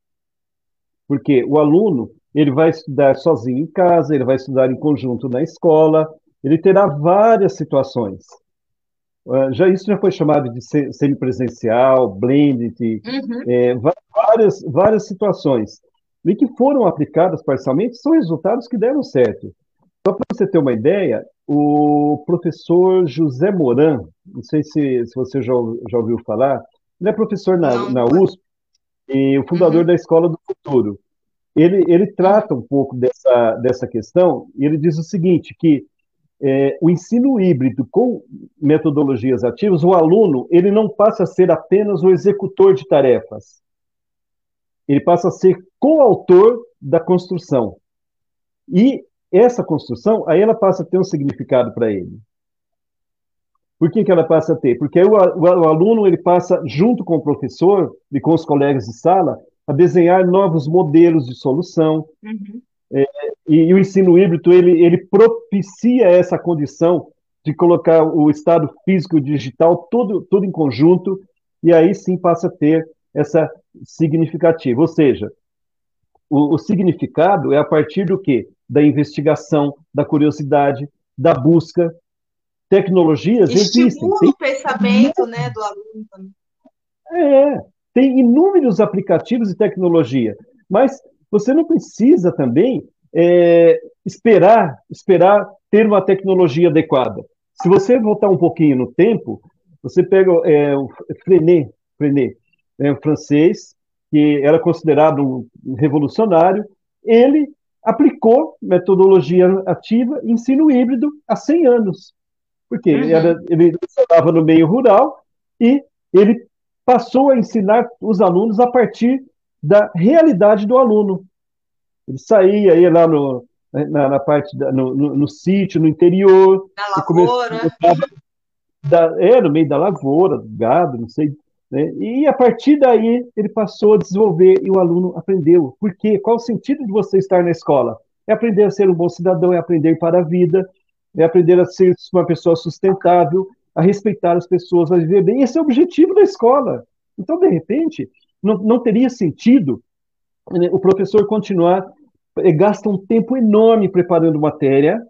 Porque o aluno, ele vai estudar sozinho em casa, ele vai estudar em conjunto na escola, ele terá várias situações. Ah, já isso já foi chamado de semipresencial, blended, uhum. é, várias, várias situações. E que foram aplicadas parcialmente são resultados que deram certo. Só para você ter uma ideia, o professor José Moran, não sei se, se você já, já ouviu falar, ele é professor na, na USP e o fundador uhum. da Escola do Futuro. Ele, ele trata um pouco dessa, dessa questão e ele diz o seguinte, que é, o ensino híbrido com metodologias ativas, o aluno ele não passa a ser apenas o executor de tarefas, ele passa a ser coautor da construção. E essa construção, aí ela passa a ter um significado para ele. Por que, que ela passa a ter? Porque o, o, o, aluno ele passa, junto com o professor e com os colegas de sala, a desenhar novos modelos de solução, uhum. É, e, e, o ensino híbrido ele, ele propicia essa condição de colocar o estado físico e digital tudo em conjunto, e aí sim passa a ter essa significativa. Ou seja, o, o significado é a partir do quê? Da investigação, da curiosidade, da busca. Tecnologias Estimula existem. Estimula o pensamento né, do aluno também. É, tem inúmeros aplicativos de tecnologia, mas você não precisa também é, esperar, esperar ter uma tecnologia adequada. Se você voltar um pouquinho no tempo, você pega é, o Frenet, Frenet é, um francês, que era considerado um revolucionário, ele aplicou metodologia ativa, ensino híbrido, há 100 anos. Porque uhum. era, ele estava no meio rural e ele passou a ensinar os alunos a partir da realidade do aluno. Ele saía, ia lá no, na, na parte, da, no, no, no, sítio, no interior. Na lavoura. Da, é, no meio da lavoura, do gado, não sei. Né? E a partir daí ele passou a desenvolver e o aluno aprendeu. Por quê? Qual o sentido de você estar na escola? É aprender a ser um bom cidadão, é aprender para a vida, é aprender a ser uma pessoa sustentável, a respeitar as pessoas, a viver bem. Esse é o objetivo da escola. Então, de repente, não, não teria sentido né, o professor continuar, eh, gasta um tempo enorme preparando matéria,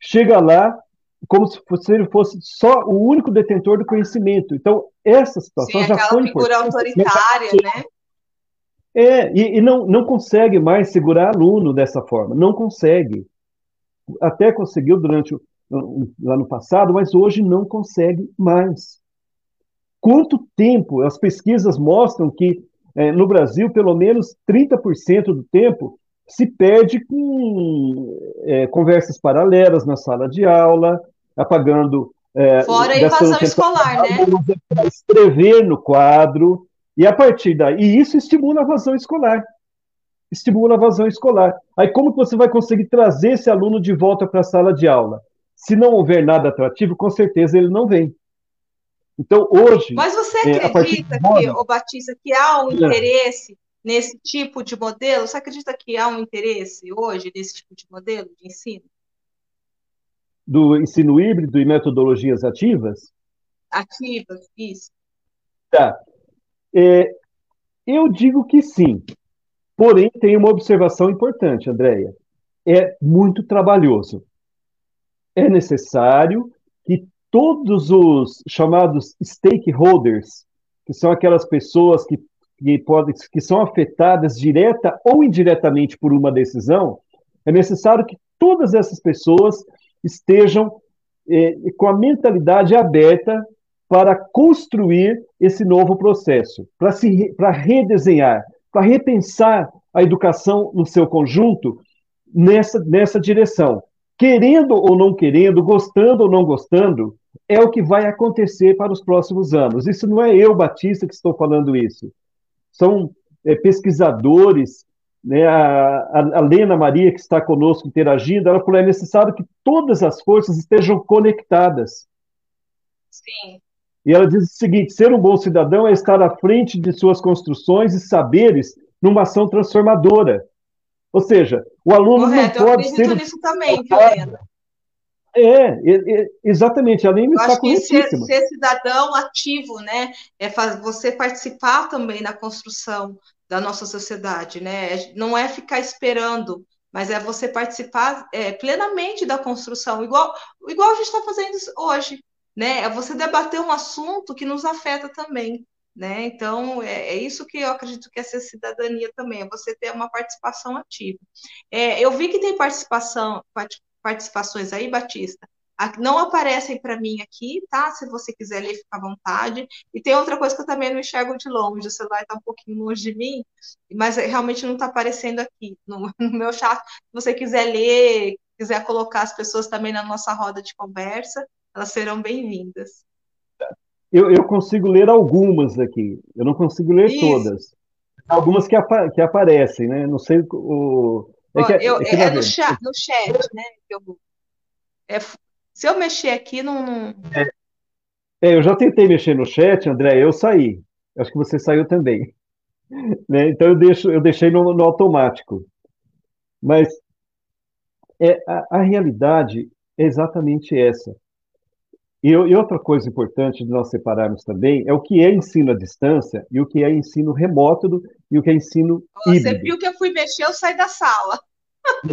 chega lá como se ele fosse só o único detentor do conhecimento. Então, essa situação Sim, já foi figura autoritária, né? É, e, e, não, não consegue mais segurar aluno dessa forma, não consegue. Até conseguiu durante lá no passado, mas hoje não consegue mais. Quanto tempo? As pesquisas mostram que é, no Brasil, pelo menos 30% do tempo se perde com é, conversas paralelas na sala de aula, apagando. É, Fora a invasão escolar, né? Escrever no quadro, e a partir daí. E isso estimula a evasão escolar. Estimula a evasão escolar. Aí, como você vai conseguir trazer esse aluno de volta para a sala de aula? Se não houver nada atrativo, com certeza ele não vem. Então, hoje. Mas você é, acredita é, que, ô Batista, que há um é. interesse nesse tipo de modelo? Você acredita que há um interesse hoje nesse tipo de modelo de ensino? do ensino híbrido e metodologias ativas? Ativas, isso. Tá. É, eu digo que sim. Porém, tem uma observação importante, Andréia. É muito trabalhoso. É necessário que todos os chamados stakeholders, que são aquelas pessoas que, que, podem, que são afetadas direta ou indiretamente por uma decisão, é necessário que todas essas pessoas estejam é, com a mentalidade aberta para construir esse novo processo, para se para redesenhar, para repensar a educação no seu conjunto nessa, nessa direção. Querendo ou não querendo, gostando ou não gostando, é o que vai acontecer para os próximos anos. Isso não é eu, Batista, que estou falando isso. São é, pesquisadores, né, a, a, Lena Maria, que está conosco interagindo, ela falou: é necessário que todas as forças estejam conectadas. Sim. E ela diz o seguinte: ser um bom cidadão é estar à frente de suas construções e saberes numa ação transformadora. Ou seja, o aluno Correto, não pode ser. Eu acredito nisso também, Helena. É, é, exatamente, a Lene está corretíssima. Ser, ser cidadão ativo, né, é você participar também na construção da nossa sociedade, né, é, não é ficar esperando, mas é você participar é, plenamente da construção, igual, igual a gente está fazendo hoje, né, é você debater um assunto que nos afeta também, né, então é, é isso que eu acredito que é ser cidadania também, é você ter uma participação ativa. É, eu vi que tem participação, participações aí, Batista, não aparecem para mim aqui, tá? Se você quiser ler, fica à vontade. E tem outra coisa que eu também não enxergo de longe, o celular está um pouquinho longe de mim, mas realmente não está aparecendo aqui no, no, meu chat. Se você quiser ler, quiser colocar as pessoas também na nossa roda de conversa, elas serão bem-vindas. Eu, eu, consigo ler algumas aqui, eu não consigo ler Isso. todas. Algumas que, apa que aparecem, né? Não sei o, é, que, é, eu, é, é no, chat, no chat, né? Eu, é, se eu mexer aqui, não. não... É, é, eu já tentei mexer no chat, André, eu saí. Acho que você saiu também. Né? Então eu, deixo, eu deixei no, no automático. Mas é, a, a, realidade é exatamente essa. E, e, outra coisa importante de nós separarmos também é o que é ensino à distância e o que é ensino remoto e o que é ensino Você híbrido. viu que eu fui mexer, eu saí da sala.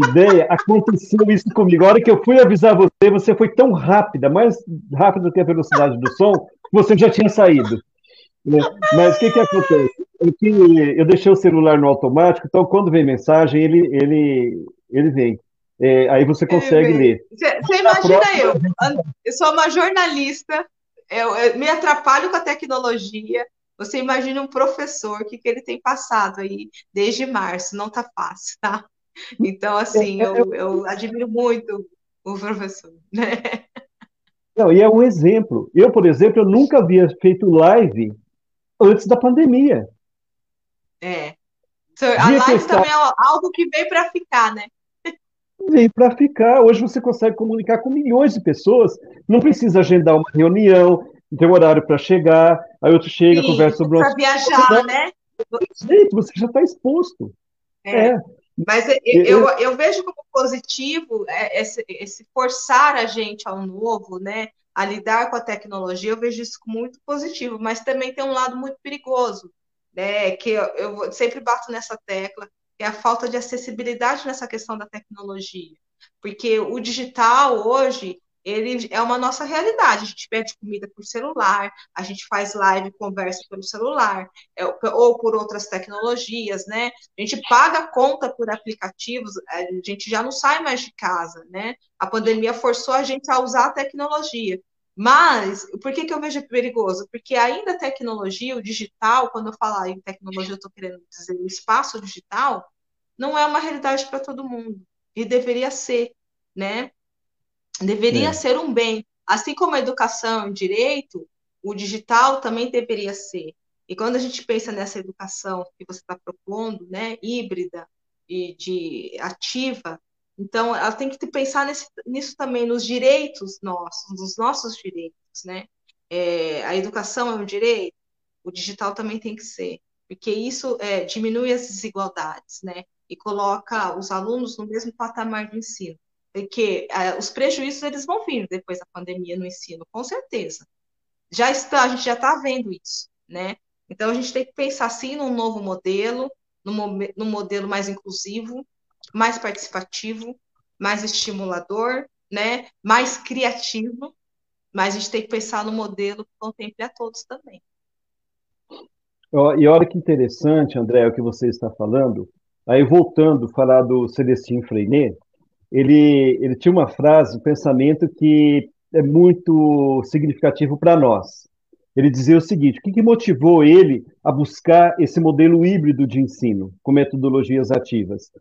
Ideia, aconteceu isso comigo. A hora que eu fui avisar você, você foi tão rápida, mais rápida do que a velocidade do som, que você já tinha saído. Né? Mas o que, que acontece? Eu, eu deixei o celular no automático, então quando vem mensagem, ele, ele, ele vem. É, aí você consegue ler. Você imagina eu, eu sou uma jornalista, eu, eu, me atrapalho com a tecnologia. Você imagina um professor, o que, que ele tem passado aí desde março, não tá fácil, tá? Então, assim, eu, eu admiro muito o professor, né? Não, e é um exemplo. Eu, por exemplo, eu nunca havia feito live antes da pandemia. É. A live também é algo que veio para ficar, né? Veio para ficar. Hoje você consegue comunicar com milhões de pessoas. Não precisa agendar uma reunião, tem um horário para chegar, aí outro chega, Sim, conversa sobre o Para viajar, né? Gente, você já está exposto. É. é. Mas eu, eu, eu, vejo como positivo é, esse, esse, forçar a gente ao novo, né, a lidar com a tecnologia, eu vejo isso como muito positivo, mas também tem um lado muito perigoso, né, que eu, eu sempre bato nessa tecla, é a falta de acessibilidade nessa questão da tecnologia. Porque o digital hoje, ele é uma nossa realidade. A gente pede comida por celular, a gente faz live, conversa pelo celular, é, ou por outras tecnologias, né? A gente paga conta por aplicativos, a gente já não sai mais de casa, né? A pandemia forçou a gente a usar a tecnologia. Mas, por que, que eu vejo perigoso? Porque ainda a tecnologia, o digital, quando eu falar em tecnologia, eu estou querendo dizer o espaço digital, não é uma realidade para todo mundo. E deveria ser, né? Deveria é. ser um bem. Assim como a educação e o direito, o digital também deveria ser. E quando a gente pensa nessa educação que você está propondo, né, híbrida e de ativa, então ela tem que pensar nesse, nisso também, nos direitos nossos, nos nossos direitos, né? É, a educação é um direito, o digital também tem que ser, porque isso é, diminui as desigualdades, né? E coloca os alunos no mesmo patamar de ensino. que uh, os prejuízos eles vão vir depois da pandemia no ensino, com certeza. Já está, a gente já está vendo isso, né? Então a gente tem que pensar assim num novo modelo, num, num modelo mais inclusivo, mais participativo, mais estimulador, né? Mais criativo, mas a gente tem que pensar no modelo que contemple a todos também. E olha que interessante, André, o que você está falando. Aí, voltando a falar do Celestino Freinet, ele, ele tinha uma frase, um pensamento que é muito significativo para nós. Ele dizia o seguinte: o que, que motivou ele a buscar esse modelo híbrido de ensino, com metodologias ativas?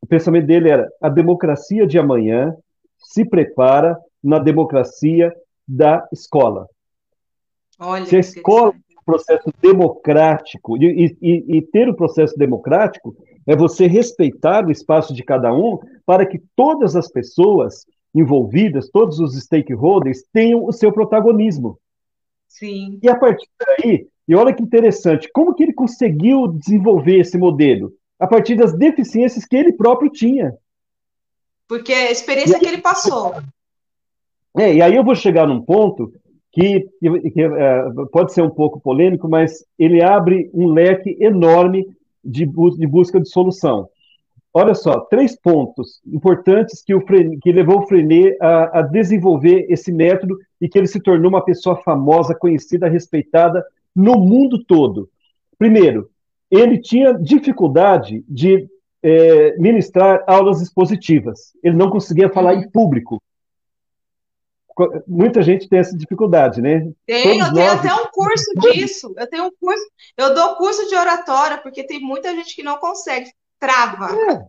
O pensamento dele era: a democracia de amanhã se prepara na democracia da escola. Olha, se a escola tem um processo democrático, e, e, e ter o um processo democrático é você respeitar o espaço de cada um para que todas as pessoas envolvidas, todos os stakeholders, tenham o seu protagonismo. Sim. E a partir daí, e olha que interessante, como que ele conseguiu desenvolver esse modelo? A partir das deficiências que ele próprio tinha. Porque a experiência aí, que ele passou. É, e aí eu vou chegar num ponto que, que, que é, pode ser um pouco polêmico, mas ele abre um leque enorme de, de busca de solução. Olha só, três pontos importantes que, o Frenet, que levou o Frenet a, a, desenvolver esse método e que ele se tornou uma pessoa famosa, conhecida, respeitada no mundo todo. Primeiro, ele tinha dificuldade de é, ministrar aulas expositivas. Ele não conseguia falar em público. Muita gente tem essa dificuldade, né? Tem, eu tenho nós... até um curso disso. Eu tenho um curso, eu dou curso de oratória, porque tem muita gente que não consegue, trava. É.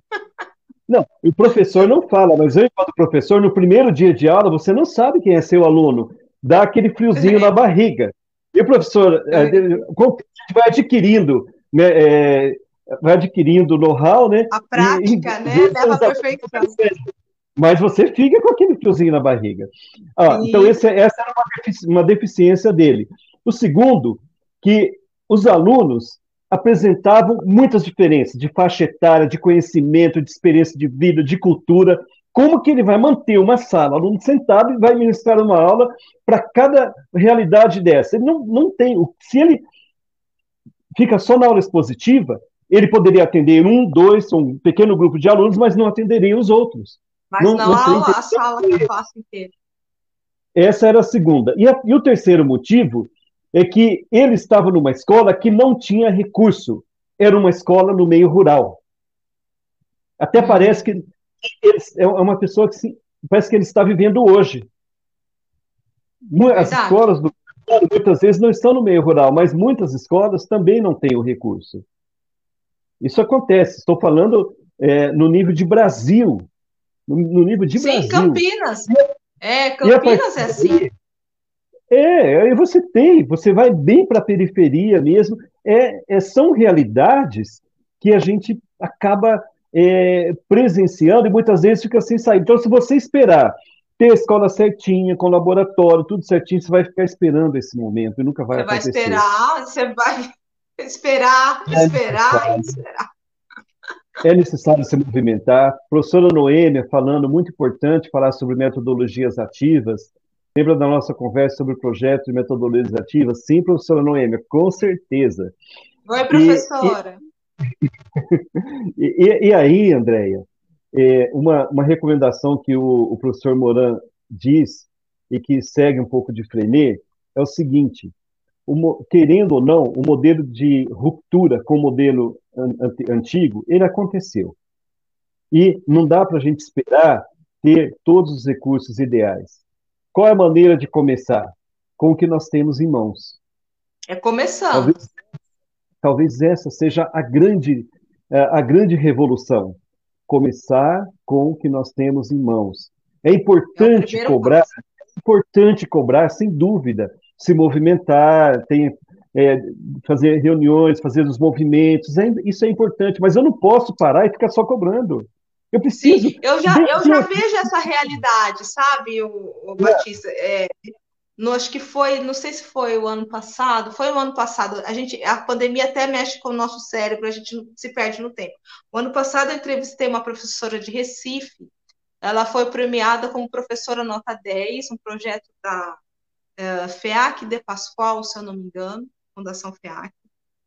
Não, o professor não fala, mas eu, enquanto professor, no primeiro dia de aula, você não sabe quem é seu aluno. Dá aquele friozinho é. na barriga. E o professor, é. a gente vai adquirindo é, vai adquirindo know-how, né? A prática, e, né? Leva a perfeição. Mas você fica com aquele fiozinho na barriga. Ah, então, esse, essa era uma deficiência dele. O segundo, que os alunos apresentavam muitas diferenças de faixa etária, de conhecimento, de experiência de vida, de cultura. Como que ele vai manter uma sala, aluno sentado e vai ministrar uma aula para cada realidade dessa? Ele não, não tem. Se ele fica só na aula expositiva, ele poderia atender um, dois, um pequeno grupo de alunos, mas não atenderia os outros. Mas não, não a, aula, a sala que eu faço inteira. Essa era a segunda. E, a, e o terceiro motivo é que ele estava numa escola que não tinha recurso. Era uma escola no meio rural. Até hum. parece que ele, é uma pessoa que se, parece que ele está vivendo hoje. As escolas do muitas vezes não estão no meio rural, mas muitas escolas também não têm o recurso. Isso acontece. Estou falando é, no nível de Brasil. No, no nível de Sim, Brasil. Sim, Campinas. É, Campinas é assim. É, aí você tem, você vai bem para a periferia mesmo. É, é, são realidades que a gente acaba é, presenciando e muitas vezes fica sem sair. Então, se você esperar ter a escola certinha, com laboratório, tudo certinho, você vai ficar esperando esse momento e nunca vai você acontecer. Você vai esperar, você vai esperar, é esperar, esperar. É necessário se movimentar. Professora Noêmia falando, muito importante falar sobre metodologias ativas. Lembra da nossa conversa sobre o projeto de metodologias ativas? Sim, professora Noêmia, com certeza. Oi, professora. E, e, e aí, Andréia, é, uma, uma recomendação que o, o professor Moran diz e que segue um pouco de Frenet é o seguinte: o, querendo ou não, o modelo de ruptura com o modelo an, antigo, ele aconteceu. E não dá para a gente esperar ter todos os recursos ideais. Qual é a maneira de começar? Com o que nós temos em mãos. É começando. Talvez, talvez essa seja a grande, a grande revolução. Começar com o que nós temos em mãos. É importante é cobrar, é importante cobrar, sem dúvida, se movimentar, tem, é, fazer reuniões, fazer os movimentos, é, isso é importante, mas eu não posso parar e ficar só cobrando. Eu preciso. Sim, eu já, eu já vejo essa realidade, sabe, o, o Batista? É, no, acho que foi, não sei se foi o ano passado, foi o ano passado. A gente, a pandemia até mexe com o nosso cérebro, a gente se perde no tempo. O ano passado eu entrevistei uma professora de Recife, ela foi premiada como professora nota 10, um projeto da uh, FEAC de Pascoal, se eu não me engano, Fundação FEAC.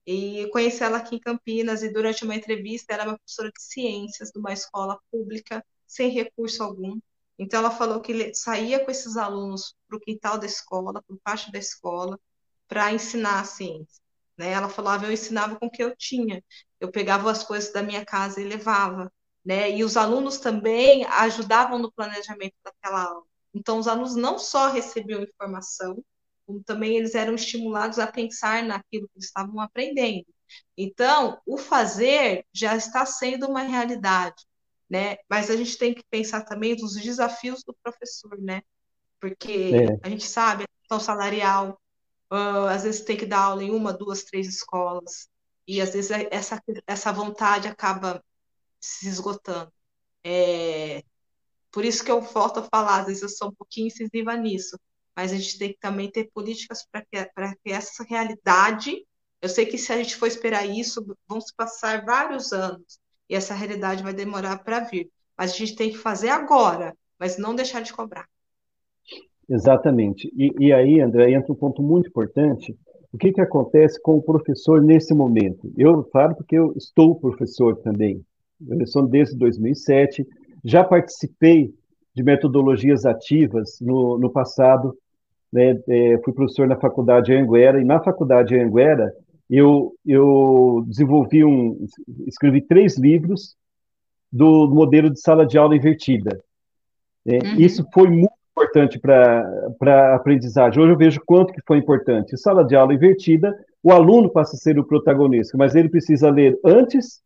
E conheci ela aqui em Campinas e durante uma entrevista ela é uma professora de ciências de uma escola pública sem recurso algum. Então ela falou que saía com esses alunos para o quintal da escola, para o pátio da escola, para ensinar a ciência. Né? Ela falava, eu ensinava com o que eu tinha. Eu pegava as coisas da minha casa e levava. Né? E os alunos também ajudavam no planejamento daquela aula. Então, os alunos não só recebiam informação, como também eles eram estimulados a pensar naquilo que estavam aprendendo. Então, o fazer já está sendo uma realidade, né? Mas a gente tem que pensar também dos desafios do professor, né? Porque é. a gente sabe a questão salarial, uh, às vezes tem que dar aula em uma, duas, três escolas, e às vezes essa, essa vontade acaba se esgotando. É, por isso que eu volto a falar, às vezes eu sou um pouquinho incisiva nisso, mas a gente tem que também ter políticas para que, que essa realidade, eu sei que se a gente for esperar isso, vão se passar vários anos, e essa realidade vai demorar para vir, mas a gente tem que fazer agora, mas não deixar de cobrar. Exatamente. E, e aí, André, entra um ponto muito importante. O que, que acontece com o professor nesse momento? Eu falo porque eu estou professor também. Eu sou desde 2007, já participei de metodologias ativas no, no passado, né? É, fui professor na faculdade Anguera, e na faculdade Anguera eu, eu desenvolvi um, escrevi três livros do modelo de sala de aula invertida. É, uhum. Isso foi muito importante para a aprendizagem. Hoje eu vejo quanto que foi importante. Sala de aula invertida, o aluno passa a ser o protagonista, mas ele precisa ler antes,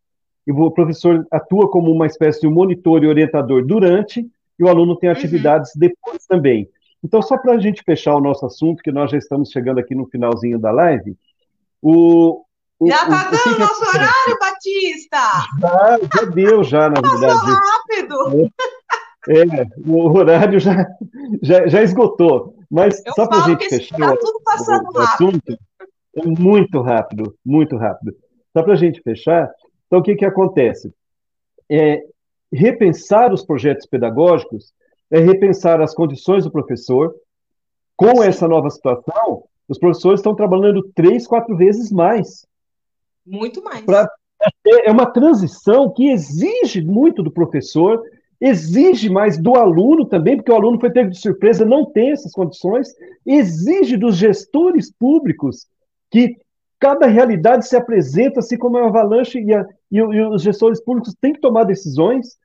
e o professor atua como uma espécie de monitor e orientador durante, e o aluno tem uhum. atividades uhum. depois também. Então, só para a gente fechar o nosso assunto, que nós já estamos chegando aqui no finalzinho da live, o, o, já está dando o nosso horário, Batista! Já, já deu, já, na Passou verdade. rápido! É, é, o horário já, já, já esgotou. Mas Eu só para a gente fechar tá tudo passando o, o assunto, é muito rápido, muito rápido. Só para a gente fechar, então o que, que acontece? É, repensar os projetos pedagógicos é repensar as condições do professor. Com essa nova situação, os professores estão trabalhando três, quatro vezes mais. Muito mais. Pra, é uma transição que exige muito do professor, exige mais do aluno também, porque o aluno foi pego de surpresa, não tem essas condições, exige dos gestores públicos que cada realidade se apresenta assim como uma avalanche e, a, e, e os gestores públicos têm que tomar decisões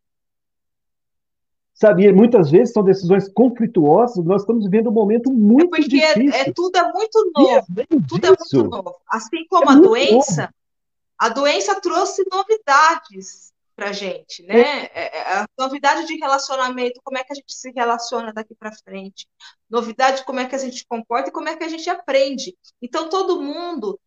sabe? muitas vezes são decisões conflituosas, nós estamos vivendo um momento muito é porque difícil. É, é, tudo é muito novo, é tudo é muito novo. Assim como é a doença, novo. a doença trouxe novidades para gente, né? É. é. A novidade de relacionamento, como é que a gente se relaciona daqui para frente, novidade de como é que a gente comporta e como é que a gente aprende. Então todo mundo,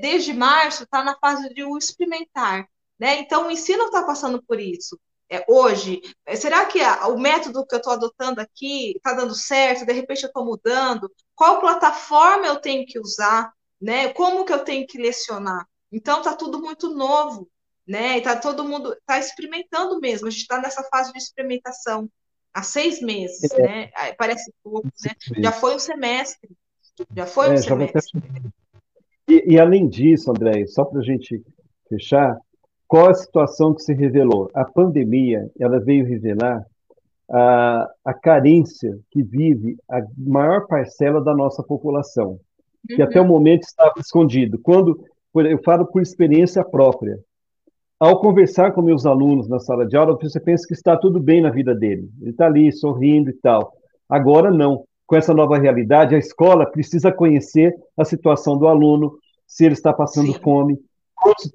desde março, está na fase de o experimentar, né? Então o ensino está passando por isso é, hoje? É, será que a, o método que eu estou adotando aqui está dando certo? De repente eu estou mudando? Qual plataforma eu tenho que usar? Né? Como que eu tenho que lecionar? Então está tudo muito novo, né? Está todo mundo está experimentando mesmo. A gente está nessa fase de experimentação há seis meses, é. né? Parece pouco, né? Já foi um semestre, já foi um é, semestre. E, e, além disso, André, só para a gente fechar, qual a situação que se revelou? A pandemia ela veio revelar a, a carência que vive a maior parcela da nossa população, que até o uhum. momento estava escondido. Quando eu falo por experiência própria, ao conversar com meus alunos na sala de aula, você pensa que está tudo bem na vida dele, ele está ali sorrindo e tal. Agora não. Com essa nova realidade, a escola precisa conhecer a situação do aluno, se ele está passando Sim. fome, quantos,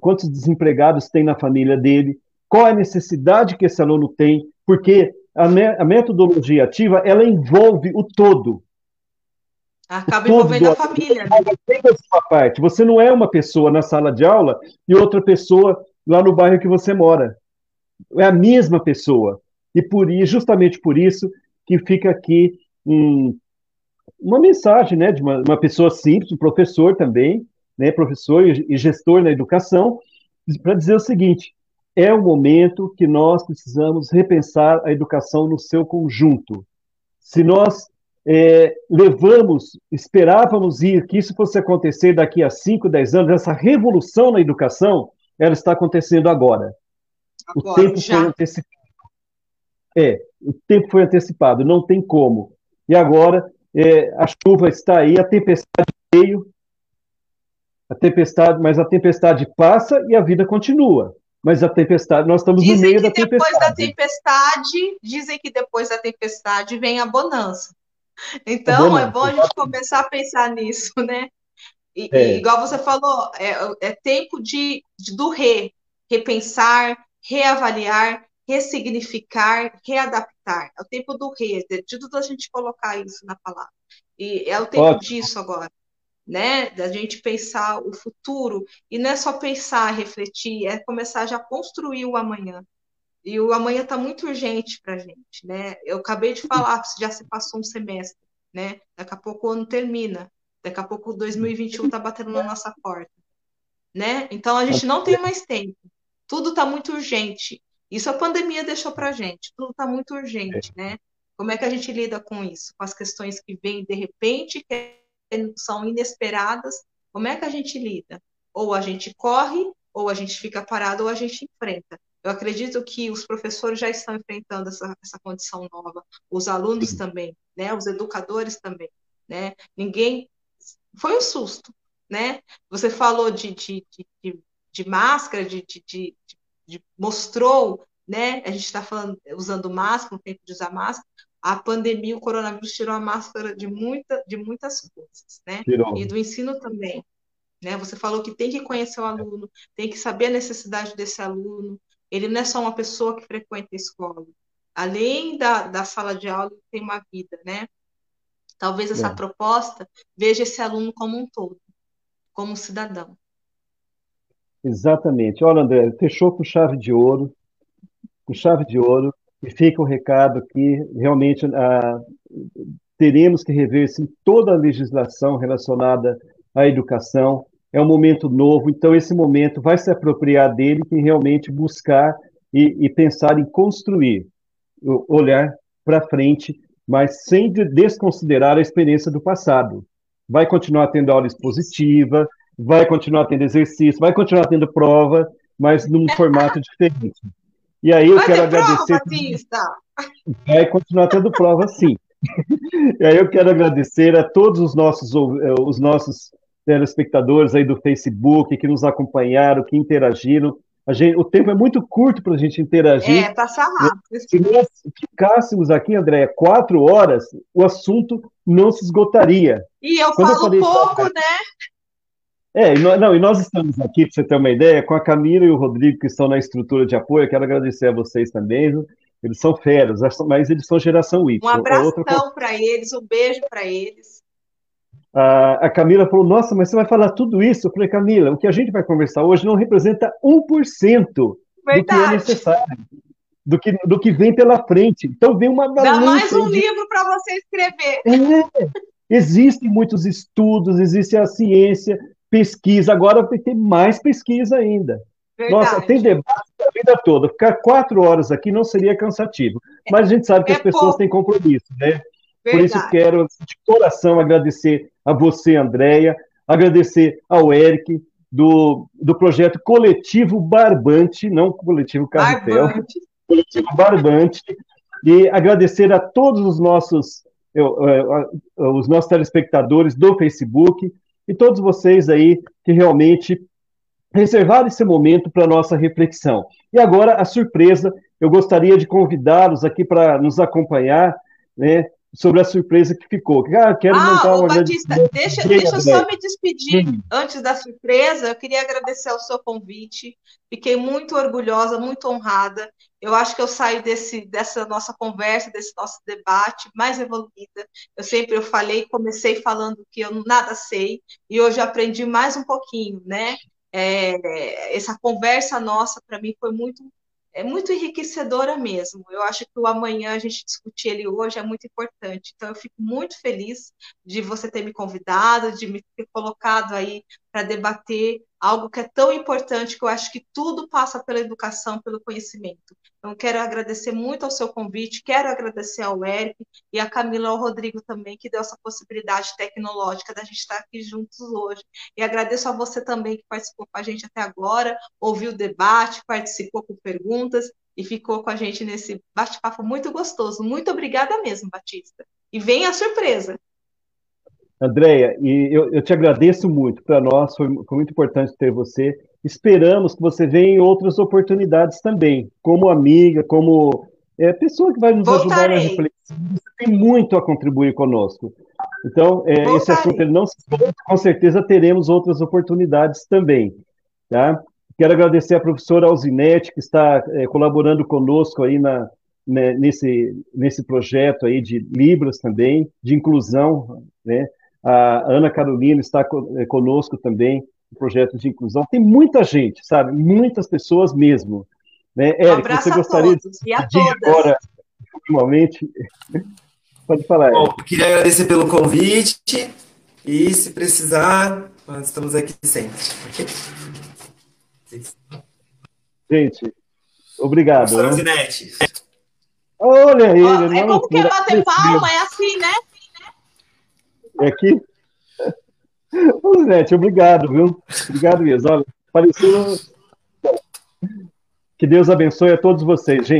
quantos desempregados tem na família dele, qual a necessidade que esse aluno tem, porque a, me a metodologia ativa ela envolve o todo. Acaba envolvendo a família. Tem a sua parte. Você não é uma pessoa na sala de aula e outra pessoa lá no bairro que você mora. É a mesma pessoa. E por justamente por isso que fica aqui um, uma mensagem né, de uma, uma pessoa simples, um professor também, né, professor e gestor na educação, para dizer o seguinte: é o momento que nós precisamos repensar a educação no seu conjunto. Se nós é, levamos, esperávamos ir que isso fosse acontecer daqui a 5, 10 anos, essa revolução na educação, ela está acontecendo agora. agora o tempo já. foi antecipado. É, o tempo foi antecipado, não tem como. E agora é, a chuva está aí, a tempestade veio, a tempestade, mas a tempestade passa e a vida continua. Mas a tempestade, nós estamos dizem no meio da tempestade. Depois da tempestade, dizem que depois da tempestade vem a bonança. Então, bonança, é bom a gente começar a pensar nisso, né? E, é. igual você falou, é, é tempo de, de, do re, repensar, reavaliar, ressignificar, readaptar. É o tempo do re, de tudo a gente colocar isso na palavra. E é o tempo Ótimo. disso agora né? Da gente pensar o futuro e não é só pensar, refletir, é começar já a construir o amanhã. E o amanhã está muito urgente para a gente, né? Eu acabei de falar, já se passou um semestre, né? Daqui a pouco o ano termina, daqui a pouco 2021 está batendo na nossa porta, né? Então a gente não tem mais tempo. Tudo está muito urgente. Isso a pandemia deixou para a gente. Tudo está muito urgente, né? Como é que a gente lida com isso? Com as questões que vêm de repente, que são inesperadas, como é que a gente lida? Ou a gente corre, ou a gente fica parado, ou a gente enfrenta. Eu acredito que os professores já estão enfrentando essa, essa condição nova, os alunos também, né? Os educadores também, né? Ninguém foi um susto, né? Você falou de, de, de, de máscara, de, de, de, mostrou, né? A gente está usando máscara, no tempo de usar máscara, a pandemia, o coronavírus tirou a máscara de, muita, de muitas coisas, né? Tirou. E do ensino também. Né? Você falou que tem que conhecer o aluno, tem que saber a necessidade desse aluno. Ele não é só uma pessoa que frequenta a escola. Além da, da sala de aula, ele tem uma vida, né? Talvez essa é. proposta veja esse aluno como um todo, como um cidadão. Exatamente. Olha, André, fechou com chave de ouro, com chave de ouro. E fica o recado que realmente ah, teremos que rever sim, toda a legislação relacionada à educação. É um momento novo, então esse momento vai se apropriar dele e realmente buscar e, e pensar em construir, olhar para frente, mas sem desconsiderar a experiência do passado. Vai continuar tendo aula expositiva, vai continuar tendo exercício, vai continuar tendo prova, mas num formato diferente. E aí eu Vai quero agradecer. Prova, Vai continuar tendo prova, sim. e aí eu quero agradecer a todos os nossos, eh, os nossos telespectadores aí do Facebook que nos acompanharam, que interagiram. Gente, o tempo é muito curto para a gente interagir. É, passa rápido. Se nós ficássemos aqui, Andréia, quatro horas, o assunto não se esgotaria. E eu Quando falo eu pouco, né? É, e nós, não, e nós estamos aqui, para você ter uma ideia, com a Camila e o Rodrigo, que estão na estrutura de apoio. Eu quero agradecer a vocês também. Eles são feras, mas eles são geração Y. Um abração outra... para eles, um beijo para eles. A, a Camila falou: Nossa, mas você vai falar tudo isso? Eu falei, Camila, o que a gente vai conversar hoje não representa 1% Verdade. do que é necessário, do que, do que vem pela frente. Então, vem uma Dá mais um de... livro para você escrever. É. Existem muitos estudos, existe a ciência, pesquisa, agora vai ter mais pesquisa ainda. Verdade. Nossa, tem debate a vida toda. Ficar quatro horas aqui não seria cansativo. Mas a gente sabe que é as pessoas pouco. têm compromisso, né? Verdade. Por isso quero, de coração, agradecer a você, Andréia, agradecer ao Eric, do, do projeto Coletivo Barbante, não Coletivo Carretel, Barbante. Coletivo Barbante, e agradecer a todos os nossos, eu, eu, os nossos telespectadores do Facebook, e todos vocês aí que realmente reservaram esse momento para nossa reflexão. E agora, a surpresa, eu gostaria de convidá-los aqui para nos acompanhar, né, sobre a surpresa que ficou. Ah, quero ah, montar uma Batista, grande... deixa, deixa eu só me despedir Sim. antes da surpresa. Eu queria agradecer ao seu convite. Fiquei muito orgulhosa, muito honrada. Eu acho que eu saio desse, dessa nossa conversa, desse nosso debate mais evoluída. Eu sempre eu falei, comecei falando que eu nada sei e hoje aprendi mais um pouquinho, né? É, essa conversa nossa para mim foi muito é muito enriquecedora mesmo. Eu acho que o amanhã a gente discutir ele hoje é muito importante. Então eu fico muito feliz de você ter me convidado, de me ter colocado aí para debater algo que é tão importante, que eu acho que tudo passa pela educação, pelo conhecimento. Então, quero agradecer muito ao seu convite, quero agradecer ao Eric e a Camila ao Rodrigo também, que deu essa possibilidade tecnológica da gente estar aqui juntos hoje. E agradeço a você também que participou com a gente até agora, ouviu o debate, participou com perguntas e ficou com a gente nesse bate-papo muito gostoso. Muito obrigada mesmo, Batista. E vem a surpresa. Andréia, e eu, eu, te agradeço muito. Para nós foi, foi, muito importante ter você. Esperamos que você venha em outras oportunidades também, como amiga, como é, pessoa que vai nos Voltarei. ajudar na reflexão. Você tem muito a contribuir conosco. Então, é, esse assunto ele não se com certeza teremos outras oportunidades também. Tá? Quero agradecer a professora Alzinete, que está é, colaborando conosco aí na, né, nesse, nesse projeto aí de Libras também, de inclusão, né? A Ana Carolina está eh, conosco também, no projeto de inclusão. Tem muita gente, sabe? Muitas pessoas mesmo. Né? Eric, um você gostaria de e a todas. agora, ultimamente? Pode falar. Bom, queria agradecer pelo convite e se precisar, nós estamos aqui sempre. Gente, obrigado. Né? Olha ele. Oh, é como que é bater palma, é assim, né? É aqui? Ô, obrigado, viu? Obrigado mesmo. Olha, pareceu. Que Deus abençoe a todos vocês, gente.